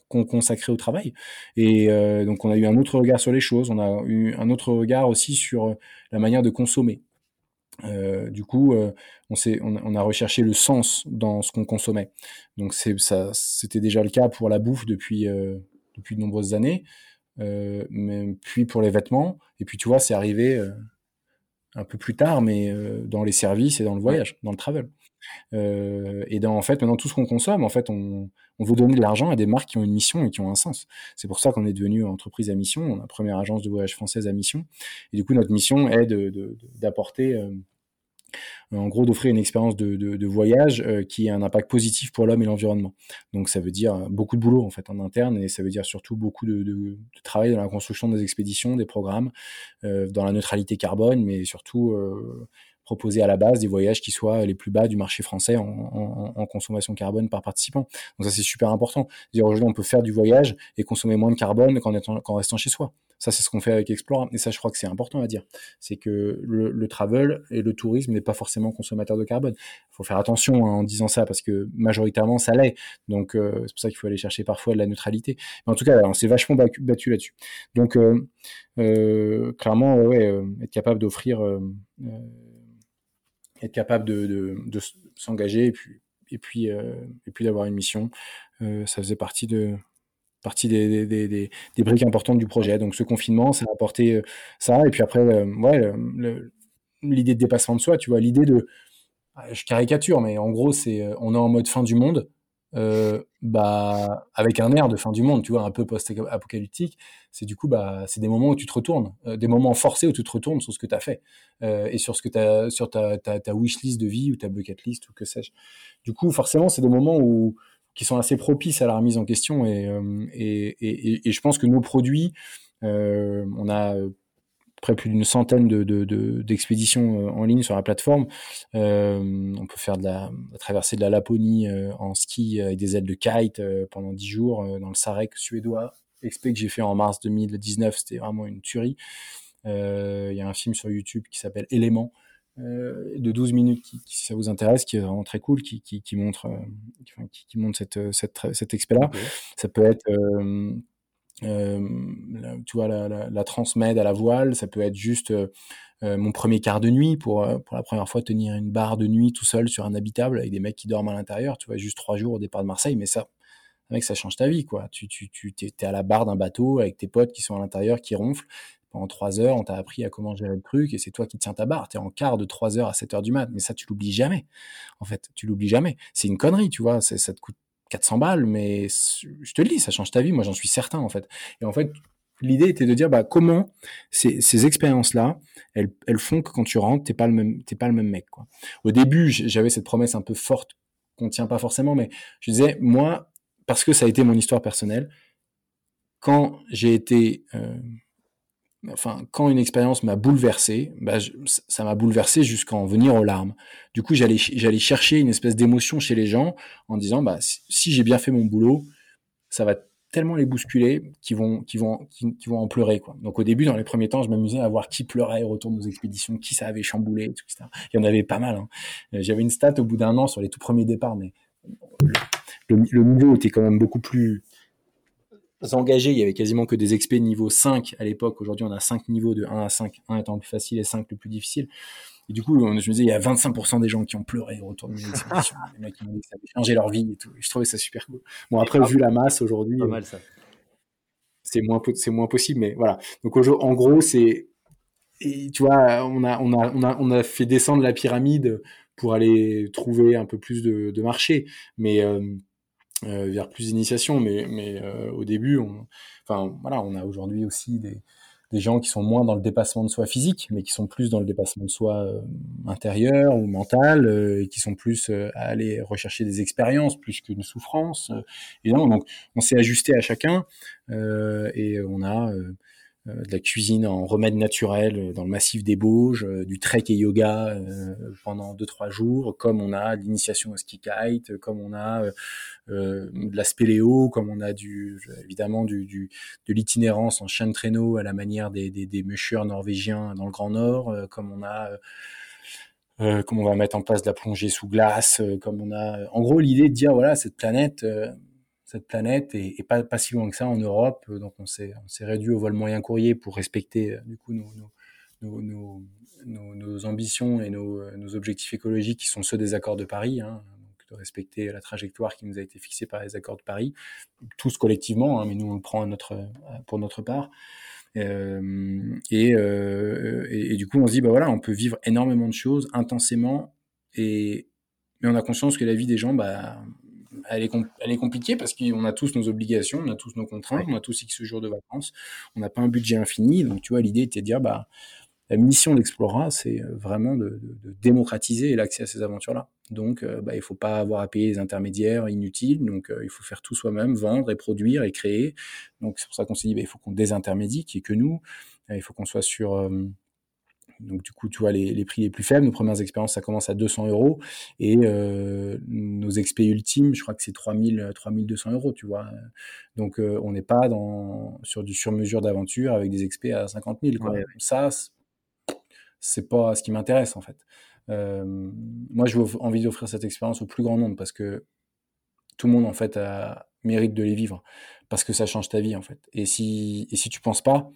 qu'on consacrait au travail. Et euh, donc on a eu un autre regard sur les choses, on a eu un autre regard aussi sur euh, la manière de consommer. du coup, on, on, on, a recherché le sens dans ce qu'on consommait. Donc c'était déjà le cas pour la bouffe depuis, depuis de nombreuses années, mais puis pour les vêtements. Et puis tu vois, c'est arrivé un peu plus tard, mais dans les services et dans le voyage, dans le travel. Euh, et dans, en fait, maintenant, tout ce qu'on consomme, en fait, on, on veut donner de l'argent à des marques qui ont une mission et qui ont un sens. C'est pour ça qu'on est devenu entreprise à mission, la première agence de voyage française à mission. Et du coup, notre mission est d'apporter de, de, euh, en gros d'offrir une expérience de, de, voyage euh, qui a un impact positif pour l'homme et l'environnement. Donc ça veut dire beaucoup de boulot en fait en interne et ça veut dire surtout beaucoup de, travail dans la construction des expéditions, des programmes, dans la neutralité carbone, mais surtout proposer à la base des voyages qui soient les plus bas du marché français en, consommation carbone par participant. Donc ça c'est super important. Aujourd'hui on peut faire du voyage et consommer moins de carbone qu'en restant chez soi. Ça c'est ce qu'on fait avec Explora. Et ça je crois que c'est important à dire. C'est que le, travel et le tourisme n'est pas forcément consommateur de carbone. Il faut faire attention hein, en disant ça parce que majoritairement ça l'est. Donc euh, c'est pour ça qu'il faut aller chercher parfois de la neutralité. Mais en tout cas on s'est vachement battu, là-dessus. Donc euh, euh, clairement ouais, être capable d'offrir être capable de, s'engager et puis et puis euh, et puis d'avoir une mission. Euh, ça faisait partie de partie des, des, des, des, briques importantes du projet. Donc ce confinement ça a apporté euh, ça. Et puis après ouais l'idée de dépassement de soi tu vois l'idée de je caricature mais en gros c'est on est en mode fin du monde euh, bah, avec un air de fin du monde, tu vois, un peu post-apocalyptique, c'est du coup, bah, c'est des moments où tu te retournes, euh, des moments forcés où tu te retournes sur ce que tu as fait euh, et sur ce que as, sur ta wish list de vie ou ta bucket list ou que sais-je. Du coup, forcément, c'est des moments où qui sont assez propices à la remise en question et, et, et, et je pense que nos produits, on a près plus d'une centaine d'expéditions de, en ligne sur la plateforme. Euh, on peut faire de la, traversée de la Laponie euh, en ski avec des ailes de kite euh, pendant 10 jours dans le Sarek suédois. Expé que j'ai fait en mars 2019, c'était vraiment une tuerie. Il y a un film sur YouTube qui s'appelle Éléments. de 12 minutes qui, si ça vous intéresse qui est vraiment très cool qui, qui, montre qui, montre cette cette, cette expérience là ça peut être euh, tu vois, la, la, transmed à la voile, ça peut être juste euh, euh, mon premier quart de nuit pour, pour la première fois tenir une barre de nuit tout seul sur un habitable avec des mecs qui dorment à l'intérieur, tu vois, juste trois jours au départ de Marseille, mais ça, mec, ça change ta vie, quoi. Tu, tu, tu es, à la barre d'un bateau avec tes potes qui sont à l'intérieur, qui ronflent. Pendant trois heures, on t'a appris à comment gérer le truc et c'est toi qui tiens ta barre. T'es en quart de trois heures à 7 heures du mat, mais ça, tu l'oublies jamais. En fait, tu l'oublies jamais. C'est une connerie, tu vois. Ça te coûte 400 balles, mais je te le dis, ça change ta vie. Moi, j'en suis certain, en fait. Et en fait, l'idée était de dire, bah, comment ces, ces expériences-là, elles, font que quand tu rentres, t'es pas le même, pas le même mec, quoi. Au début, j'avais cette promesse un peu forte qu'on tient pas forcément, mais je disais, moi, parce que ça a été mon histoire personnelle. Quand j'ai été, enfin, quand une expérience m'a bouleversé, bah, ça m'a bouleversé jusqu'à en venir aux larmes. Du coup, j'allais, j'allais chercher une espèce d'émotion chez les gens en disant, bah, si j'ai bien fait mon boulot, ça va tellement les bousculer qu'ils vont, qu'ils vont, qu'ils, vont en pleurer, quoi. Donc, au début, dans les premiers temps, je m'amusais à voir qui pleurait au retour de nos expéditions, qui ça avait chamboulé, etc. Il y en avait pas mal, hein. Euh, j'avais une stat au bout d'un an sur les tout premiers départs, mais le, niveau était quand même beaucoup plus, engagés, il y avait quasiment que des expés niveau 5 à l'époque. Aujourd'hui, on a 5 niveaux de 1 à 5, 1 étant le plus facile et 5 le plus difficile. Et du coup, je me disais, il y a 25% des gens qui ont pleuré au retour de mes (laughs) les mecs qui m'ont dit que ça avait changé leur vie et tout. je trouvais ça super cool. Bon, après, vu la masse aujourd'hui, c'est moins, c'est moins possible, mais voilà. Donc, en gros, c'est, tu vois, on a, on a, on a, on a fait descendre la pyramide pour aller trouver un peu plus de, de marché. Mais, euh, euh, vers plus d'initiation. Mais, mais euh, au début, on, enfin, voilà, on a aujourd'hui aussi des, des gens qui sont moins dans le dépassement de soi physique, mais qui sont plus dans le dépassement de soi euh, intérieur ou mental, et qui sont plus à aller rechercher des expériences plus qu'une souffrance. et donc, on s'est ajusté à chacun et on a euh, de la cuisine en remède naturel euh, dans le massif des Bauges, euh, du trek et yoga pendant 2-3 jours, comme on a l'initiation au ski kite, comme on a de la spéléo, comme on a du évidemment du, du de l'itinérance en chien de traîneau à la manière des, des, des norvégiens dans le Grand Nord, comme on a euh, comme on va mettre en place de la plongée sous glace, comme on a en gros l'idée de dire voilà cette planète cette planète et, pas, pas si loin que ça en Europe. Donc on s'est on s'est réduit au vol moyen courrier pour respecter euh, du coup nos, nos, nos, nos, ambitions et nos, nos, objectifs écologiques qui sont ceux des accords de Paris. Hein, donc de respecter la trajectoire qui nous a été fixée par les accords de Paris, tous collectivement, hein, mais nous on le prend pour notre part. Euh, et, euh, et, et, du coup, on se dit, bah voilà, on peut vivre énormément de choses intensément, et, mais on a conscience que la vie des gens, bah, elle est, elle est compliquée parce qu'on a tous nos obligations, on a tous nos contraintes, on a tous X jours de vacances, on n'a pas un budget infini. Donc, tu vois, l'idée était de dire, bah, la mission d'Explora, c'est euh, vraiment de, démocratiser l'accès à ces aventures-là. Donc, euh, bah, il faut pas avoir à payer les intermédiaires inutiles. Donc, euh, il faut faire tout soi-même, vendre et produire et créer. Donc, c'est pour ça qu'on s'est dit, bah, il faut qu'on désintermédie, qui est que nous. Il faut qu'on soit sur donc du coup, tu vois, les, les, prix les plus faibles, nos premières expériences, ça commence à 200 euros. Et euh, nos expés ultimes, je crois que c'est 3000, 3200 euros, tu vois. Donc euh, on n'est pas dans, sur du sur-mesure d'aventure avec des expés à 50 000. Quoi. Ça, c'est pas ce qui m'intéresse en fait. Euh, moi, veux envie d'offrir cette expérience au plus grand nombre parce que tout le monde en fait a, mérite de les vivre parce que ça change ta vie en fait. Et si, et si tu penses pas,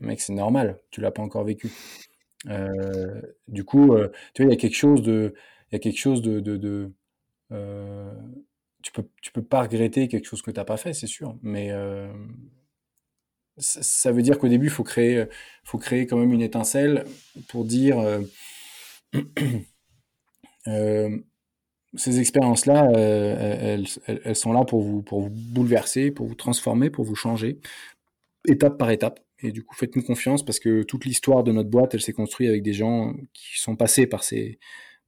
mec, c'est normal, tu l'as pas encore vécu. Euh, du coup, euh, tu vois, il y a quelque chose de, y a quelque chose de, de, euh, tu peux, tu peux pas regretter quelque chose que t'as pas fait, c'est sûr, mais ça, ça, veut dire qu'au début, faut créer, faut créer quand même une étincelle pour dire. (clears throat) ces expériences-là, elles, elles, elles, sont là pour vous, pour vous bouleverser, pour vous transformer, pour vous changer, étape par étape. Et du coup, faites-nous confiance parce que toute l'histoire de notre boîte, elle s'est construite avec des gens qui sont passés par ces,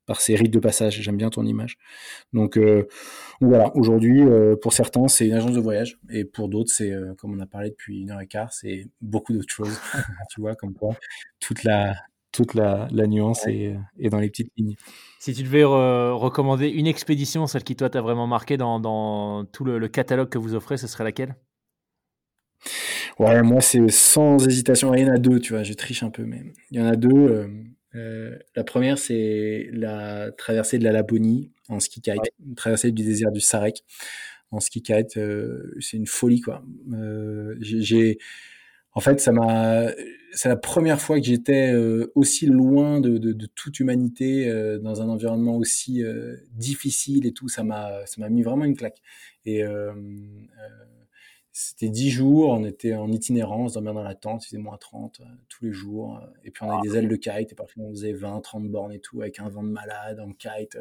par ces rites de passage. J'aime bien ton image. Donc euh, voilà, aujourd'hui, euh, pour certains, c'est une agence de voyage. Et pour d'autres, c'est, euh, comme on a parlé depuis une heure et quart, c'est beaucoup d'autres choses. (laughs) tu vois, comme quoi, toute la, toute la, la nuance est, est, dans les petites lignes. Si tu devais recommander une expédition, celle qui toi t'a vraiment marqué dans, dans tout le, le catalogue que vous offrez, ce serait laquelle? Ouais, moi, c'est sans hésitation. Il y en a deux, tu vois, je triche un peu, mais il y en a deux. Euh, euh, la première, c'est la traversée de la Laponie en ski kite, une traversée du désert du Sarek en ski kite. Euh, c'est une folie, quoi. j'ai, en fait, ça m'a, c'est la première fois que j'étais aussi loin de, de, de, toute humanité dans un environnement aussi difficile et tout. Ça m'a, ça m'a mis vraiment une claque. Et c'était 10 jours, on était en itinérance, dormir dans la tente, il faisait moins 30 euh, tous les jours. Euh, et puis on avait ah. des ailes de kite, et parfois on faisait 20, 30 bornes et tout, avec un vent de malade en kite.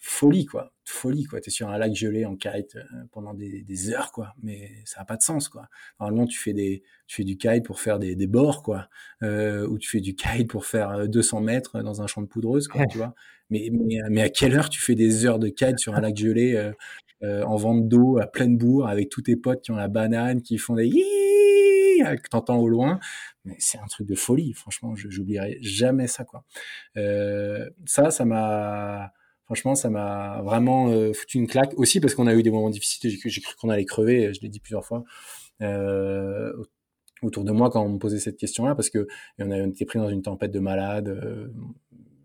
folie, quoi. Folie, quoi. T'es sur un lac gelé en kite euh, pendant des, des heures, quoi. Mais ça n'a pas de sens, quoi. Normalement, tu fais, des, tu fais du kite pour faire des, des bords, quoi. Euh, ou tu fais du kite pour faire 200 mètres dans un champ de poudreuse, quoi, (laughs) tu vois. Mais, mais, mais à quelle heure tu fais des heures de kite sur un lac gelé en vente d'eau à pleine bourre avec tous tes potes qui ont la banane, qui font des que t'entends au loin. Mais c'est un truc de folie. Franchement, je j'oublierai jamais ça. Euh, ça, ça m'a, franchement, ça m'a vraiment euh, foutu une claque. Aussi parce qu'on a eu des moments difficiles. J'ai cru, qu'on allait crever. Je l'ai dit plusieurs fois. Euh, autour de moi quand on me posait cette question-là parce que on, a, été pris dans une tempête de malades, euh,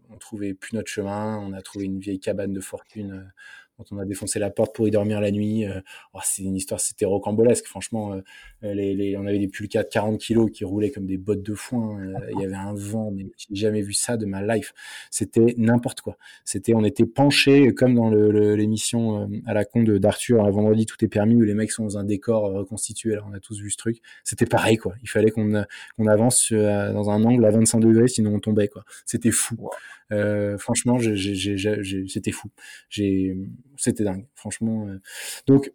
on trouvait plus notre chemin, on a trouvé une vieille cabane de fortune quand on a défoncé la porte pour y dormir la nuit. Euh, oh, c'est une histoire, c'était rocambolesque. Franchement, euh, les, les, on avait des pulcas de 40 kilos qui roulaient comme des bottes de foin. Euh, il y avait un vent, mais j'ai jamais vu ça de ma life. C'était n'importe quoi. C'était, on était penchés comme dans l'émission à la con d'Arthur, un vendredi tout est permis où les mecs sont dans un décor reconstitué. Alors on a tous vu ce truc. C'était pareil quoi. Il fallait qu'on qu'on avance dans un angle à 25 degrés, sinon on tombait quoi. C'était fou. Euh, franchement, c'était fou. C'était dingue, franchement. Euh. Donc,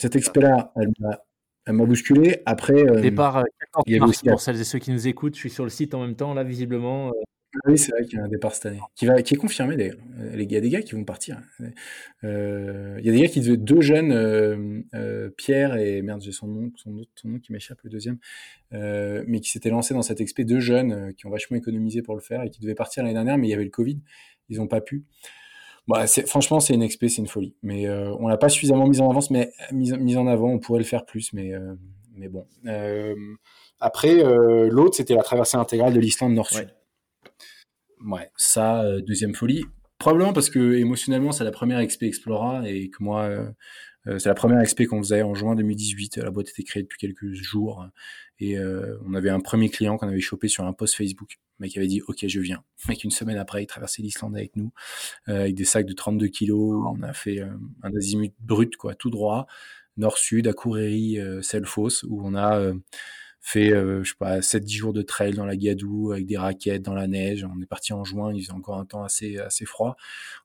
cette expérience là elle m'a bousculé. Après, euh, départ 14 mars pour celles et ceux qui nous écoutent. Je suis sur le site en même temps, là, visiblement. Oui, c'est vrai qu'il y a un départ cette année, qui, est confirmé d'ailleurs. Euh, il y a des gars qui vont partir. Euh, il y a des gars qui deux jeunes, euh, Pierre et merde, j'ai son nom, son, autre, nom qui m'échappe le deuxième, mais qui s'étaient lancés dans cette expé, deux jeunes qui ont vachement économisé pour le faire et qui devaient partir l'année dernière, mais il y avait le Covid, ils n'ont pas pu. Bah, franchement, c'est une expé, c'est une folie. Mais on l'a pas suffisamment mise en avance, mais mise, mise en avant, on pourrait le faire plus, mais mais bon. après, l'autre, c'était la traversée intégrale de l'Islande Nord-Sud ça, euh, deuxième folie. Probablement parce que émotionnellement, c'est la première XP Explora et que moi, euh, euh, c'est la première XP qu'on faisait en juin 2018. La boîte était créée depuis quelques jours et on avait un premier client qu'on avait chopé sur un post Facebook. Le mec avait dit OK, je viens. Le mec une semaine après, il traversait l'Islande avec nous avec des sacs de 32 kilos. On a fait un azimut brut quoi, tout droit, nord-sud à Couréry, Selfos, où on a fait, euh, je sais pas, 7-10 jours de trail dans la Gadou avec des raquettes dans la neige. On est parti en juin, il faisait encore un temps assez, assez froid.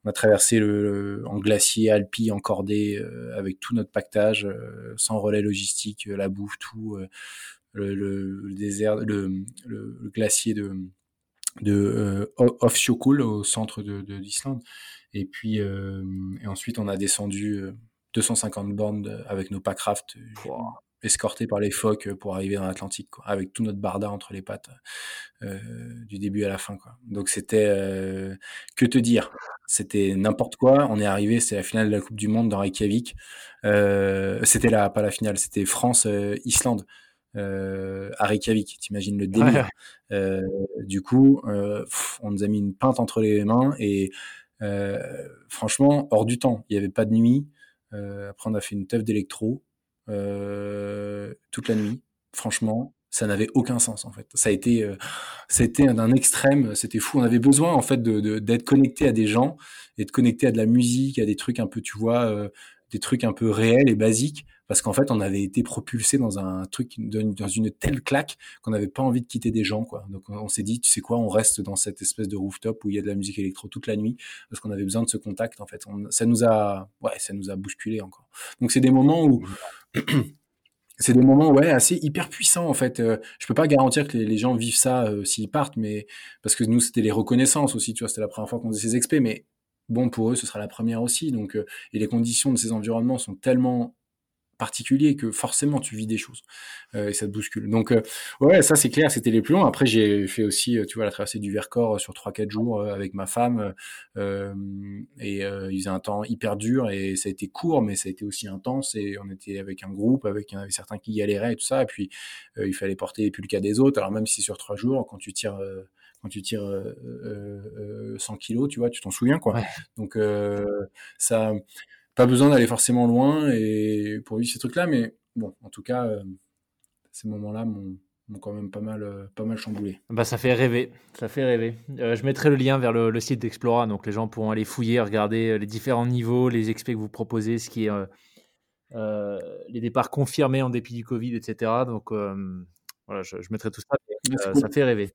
On a traversé le, en glacier, Alpi, encordé, euh, avec tout notre pactage, euh, sans relais logistique, la bouffe, tout, le, le, désert, le, le, glacier de, de Offsjökull au centre de, d'Islande. Et puis, et ensuite, on a descendu 250 bornes avec nos packraft escorté par les phoques pour arriver dans l'Atlantique, avec tout notre barda entre les pattes euh, du début à la fin. Quoi. Donc c'était euh, que te dire, c'était n'importe quoi. On est arrivé, c'est la finale de la Coupe du Monde dans Reykjavik. Euh, c'était la pas la finale, c'était France Islande. à Reykjavik, t'imagines le délire? du coup, on nous a mis une pinte entre les mains et franchement, hors du temps. Il n'y avait pas de nuit. après, on a fait une teuf d'électro. Euh, toute la nuit. Franchement, ça n'avait aucun sens en fait. Ça a été, euh, c'était d'un extrême, c'était fou. On avait besoin en fait d'être connecté à des gens et de à de la musique, à des trucs un peu, tu vois, euh, des trucs un peu réels et basiques, parce qu'en fait, on avait été propulsé dans un truc, dans une telle claque qu'on n'avait pas envie de quitter des gens, quoi. Donc, on s'est dit, tu sais quoi, on reste dans cette espèce de rooftop où il y a de la musique électro toute la nuit, parce qu'on avait besoin de ce contact, en fait. ça nous a, ouais, ça nous a bousculé encore. Donc, c'est des moments où, c'est des moments ouais assez hyper puissants en fait. Euh, je peux pas garantir que les, gens vivent ça euh, s'ils partent, mais parce que nous c'était les reconnaissances aussi, tu vois, c'était la première fois qu'on faisait ces expés, mais bon pour eux ce sera la première aussi. Donc euh, et les conditions de ces environnements sont tellement particulier que forcément tu vis des choses euh, et ça te bouscule. Donc euh, ouais, ça c'est clair, c'était les plus longs. Après j'ai fait aussi, euh, tu vois, la traversée du Vercors sur 3-4 jours avec ma femme et il faisait un temps hyper dur et ça a été court, mais ça a été aussi intense et on était avec un groupe, avec il y en avait certains qui galéraient et tout ça, et puis il fallait porter plus le cas des autres. Alors même si sur trois jours, quand tu tires quand tu tires 100 kilos, tu vois, tu t'en souviens quoi. Donc ça pas besoin d'aller forcément loin et pour vivre ces trucs-là, mais bon, en tout cas, euh, ces moments-là m'ont quand même pas mal, euh, pas mal chamboulé. Bah, ça fait rêver, ça fait rêver. Euh, je mettrai le lien vers le, site d'Explora, donc les gens pourront aller fouiller, regarder les différents niveaux, les expés que vous proposez, ce qui est les départs confirmés en dépit du Covid, etc. Donc voilà, je, mettrai tout ça. ça fait rêver.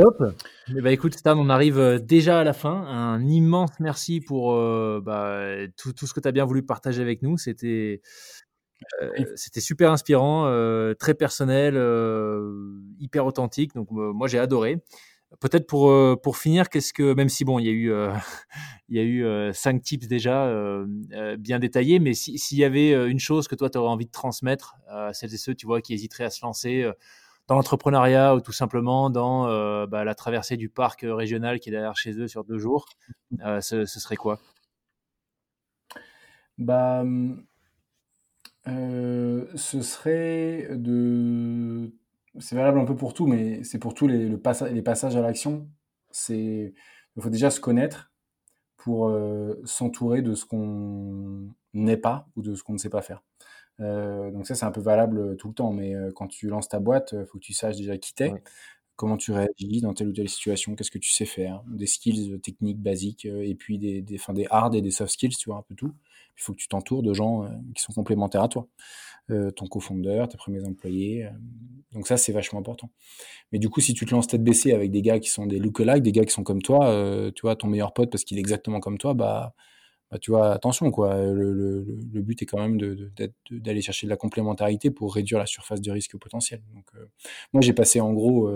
Top. Eh ben, écoute, Stan, on arrive euh, déjà à la fin. Un immense merci pour euh, bah, tout, tout, ce que tu as bien voulu partager avec nous. C'était euh, c'était super inspirant, très personnel, hyper authentique. Donc, moi, j'ai adoré. Peut-être pour, pour finir, qu'est-ce que, même si bon, il y a eu, (laughs) il y a eu cinq tips déjà bien détaillés, mais s'il y avait une chose que toi, tu aurais envie de transmettre à celles et ceux, tu vois, qui hésiteraient à se lancer dans l'entrepreneuriat ou tout simplement dans bah, la traversée du parc régional qui est derrière chez eux sur deux jours, ce, ce, serait quoi? Bah, ce serait de c'est valable un peu pour tout, mais c'est pour tous les, le les passages à l'action. Il faut déjà se connaître pour euh, s'entourer de ce qu'on n'est pas ou de ce qu'on ne sait pas faire. Euh, donc ça, c'est un peu valable tout le temps. Mais euh, quand tu lances ta boîte, il faut que tu saches déjà qui t'es, comment tu réagis dans telle ou telle situation, qu'est-ce que tu sais faire, des skills techniques basiques, et puis des, des, des hard et des soft skills, tu vois, un peu tout. Il faut que tu t'entoures de gens qui sont complémentaires à toi. Euh, ton cofondeur, tes premiers employés. Euh. donc ça, c'est vachement important. Mais du coup, si tu te lances tête baissée avec des gars qui sont des look-alike, des gars qui sont comme toi, euh, tu vois, ton meilleur pote parce qu'il est exactement comme toi, bah, bah tu vois, attention, quoi. Le, but est quand même d'aller chercher de la complémentarité pour réduire la surface de risque potentiel. Donc, moi, j'ai passé en gros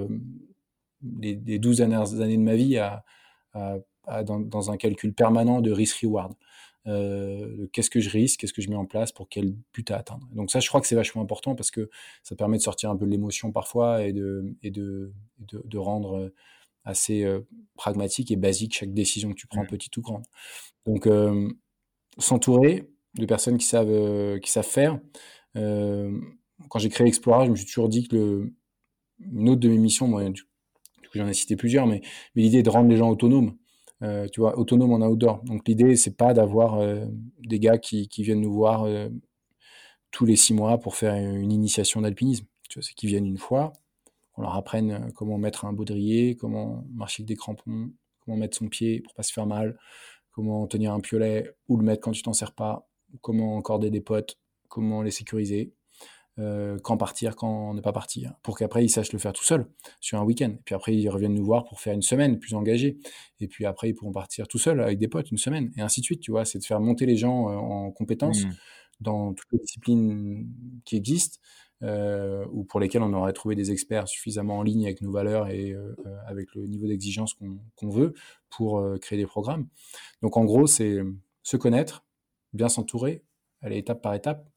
les, les 12 dernières années de ma vie dans, un calcul permanent de risk-reward euh, qu'est-ce que je risque, qu'est-ce que je mets en place pour quel but à atteindre. Donc ça, je crois que c'est vachement important parce que ça permet de sortir un peu de l'émotion parfois et de rendre euh, assez euh, pragmatique et basique chaque décision que tu prends, mmh. petite ou grande. Donc euh, s'entourer de personnes qui savent, euh, qui savent faire. quand j'ai créé Explora, je me suis toujours dit que le, une autre de mes missions, moi, du coup, j'en ai cité plusieurs, mais, mais l'idée est de rendre les gens autonomes. Euh, tu vois, autonome en outdoor. Donc l'idée, c'est pas d'avoir euh, des gars qui, qui, viennent nous voir euh, tous les six mois pour faire une initiation d'alpinisme. Tu vois, c'est qu'ils viennent une fois, on leur apprenne comment mettre un baudrier, comment marcher avec des crampons, comment mettre son pied pour pas se faire mal, comment tenir un piolet ou le mettre quand tu t'en sers pas, comment encorder des potes, comment les sécuriser. Euh, quand partir, quand ne pas partir, pour qu'après ils sachent le faire tout seul sur un week-end. Puis après ils reviennent nous voir pour faire une semaine plus engagée. Et puis après ils pourront partir tout seuls avec des potes une semaine et ainsi de suite. Tu vois, c'est de faire monter les gens euh, en compétences mmh. dans toutes les disciplines qui existent. Euh, ou pour lesquelles on aurait trouvé des experts suffisamment en ligne avec nos valeurs et euh, avec le niveau d'exigence qu'on veut pour créer des programmes. Donc en gros, c'est se connaître, bien s'entourer, aller étape par étape,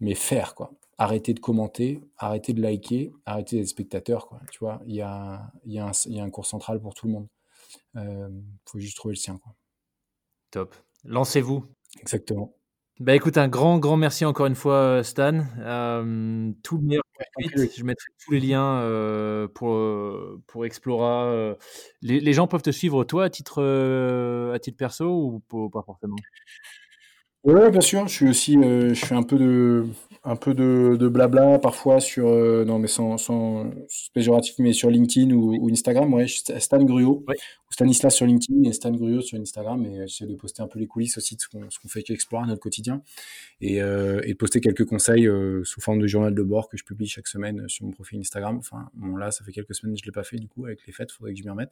mais faire, quoi. Arrêter de commenter, arrêter de liker, arrêter d'être spectateur, quoi. Tu vois, il y a, y, a y a, un cours central pour tout le monde. Il euh, faut juste trouver le sien, quoi. Top. Lancez-vous. Exactement. Bah écoute, un grand, grand merci encore une fois, euh, Stan. Euh, tout le meilleur Je mettrai tous les liens euh, pour, pour Explora. Les, les, gens peuvent te suivre, toi, à titre, à titre perso ou pas forcément? Ouais, bien sûr. Je suis aussi, je fais un peu de, un peu de, de blabla parfois sur, euh, non mais sans, sans péjoratif, mais sur LinkedIn ou, ou Instagram. Ouais, Stan Gruot, ou Stanislas sur LinkedIn et Stan Gruot sur Instagram. Et j'essaie de poster un peu les coulisses aussi de ce qu'on, fait qu'Explore notre quotidien et, euh, et de poster quelques conseils euh, sous forme de journal de bord que je publie chaque semaine sur mon profil Instagram. Enfin, bon là, ça fait quelques semaines que je l'ai pas fait du coup avec les fêtes, faudrait que je m'y remette.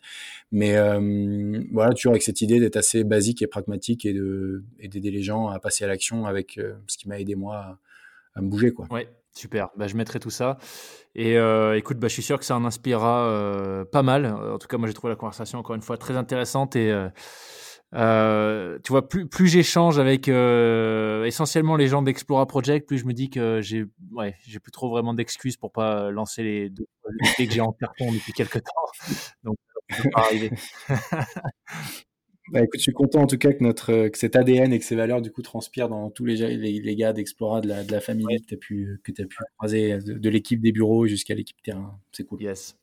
Mais euh, voilà, toujours avec cette idée d'être assez basique et pragmatique et de et d'aider les gens à passer à l'action avec ce qui m'a aidé moi. À, à me bouger. Quoi. Ouais, super. Bah, je mettrai tout ça. Et euh, écoute, bah, je suis sûr que ça en inspirera euh, pas mal. En tout cas, moi, j'ai trouvé la conversation encore une fois très intéressante. Et euh, tu vois, plus, plus j'échange avec essentiellement les gens d'Explora Project, plus je me dis que j'ai ouais, plus trop vraiment d'excuses pour pas lancer les deux que j'ai en carton depuis quelques temps. Donc, ça arriver. (laughs) Bah, écoute, je suis content en tout cas que notre que cet ADN et que ces valeurs du coup transpirent dans tous les, les, les gars d'Explora, de la, de la famille que tu as pu que as pu croiser de, l'équipe des bureaux jusqu'à l'équipe terrain. C'est cool. Yes.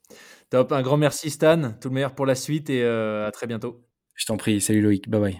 Top. Un grand merci Stan. Tout le meilleur pour la suite et euh, à très bientôt. Je t'en prie. Salut Loïc. Bye bye.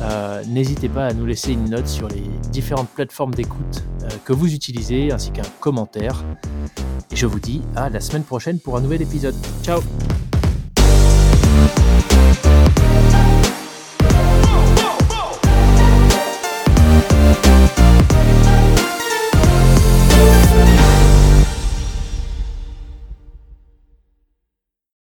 euh, n'hésitez pas à nous laisser une note sur les différentes plateformes d'écoute euh, que vous utilisez, ainsi qu'un commentaire. Et je vous dis à la semaine prochaine pour un nouvel épisode. Ciao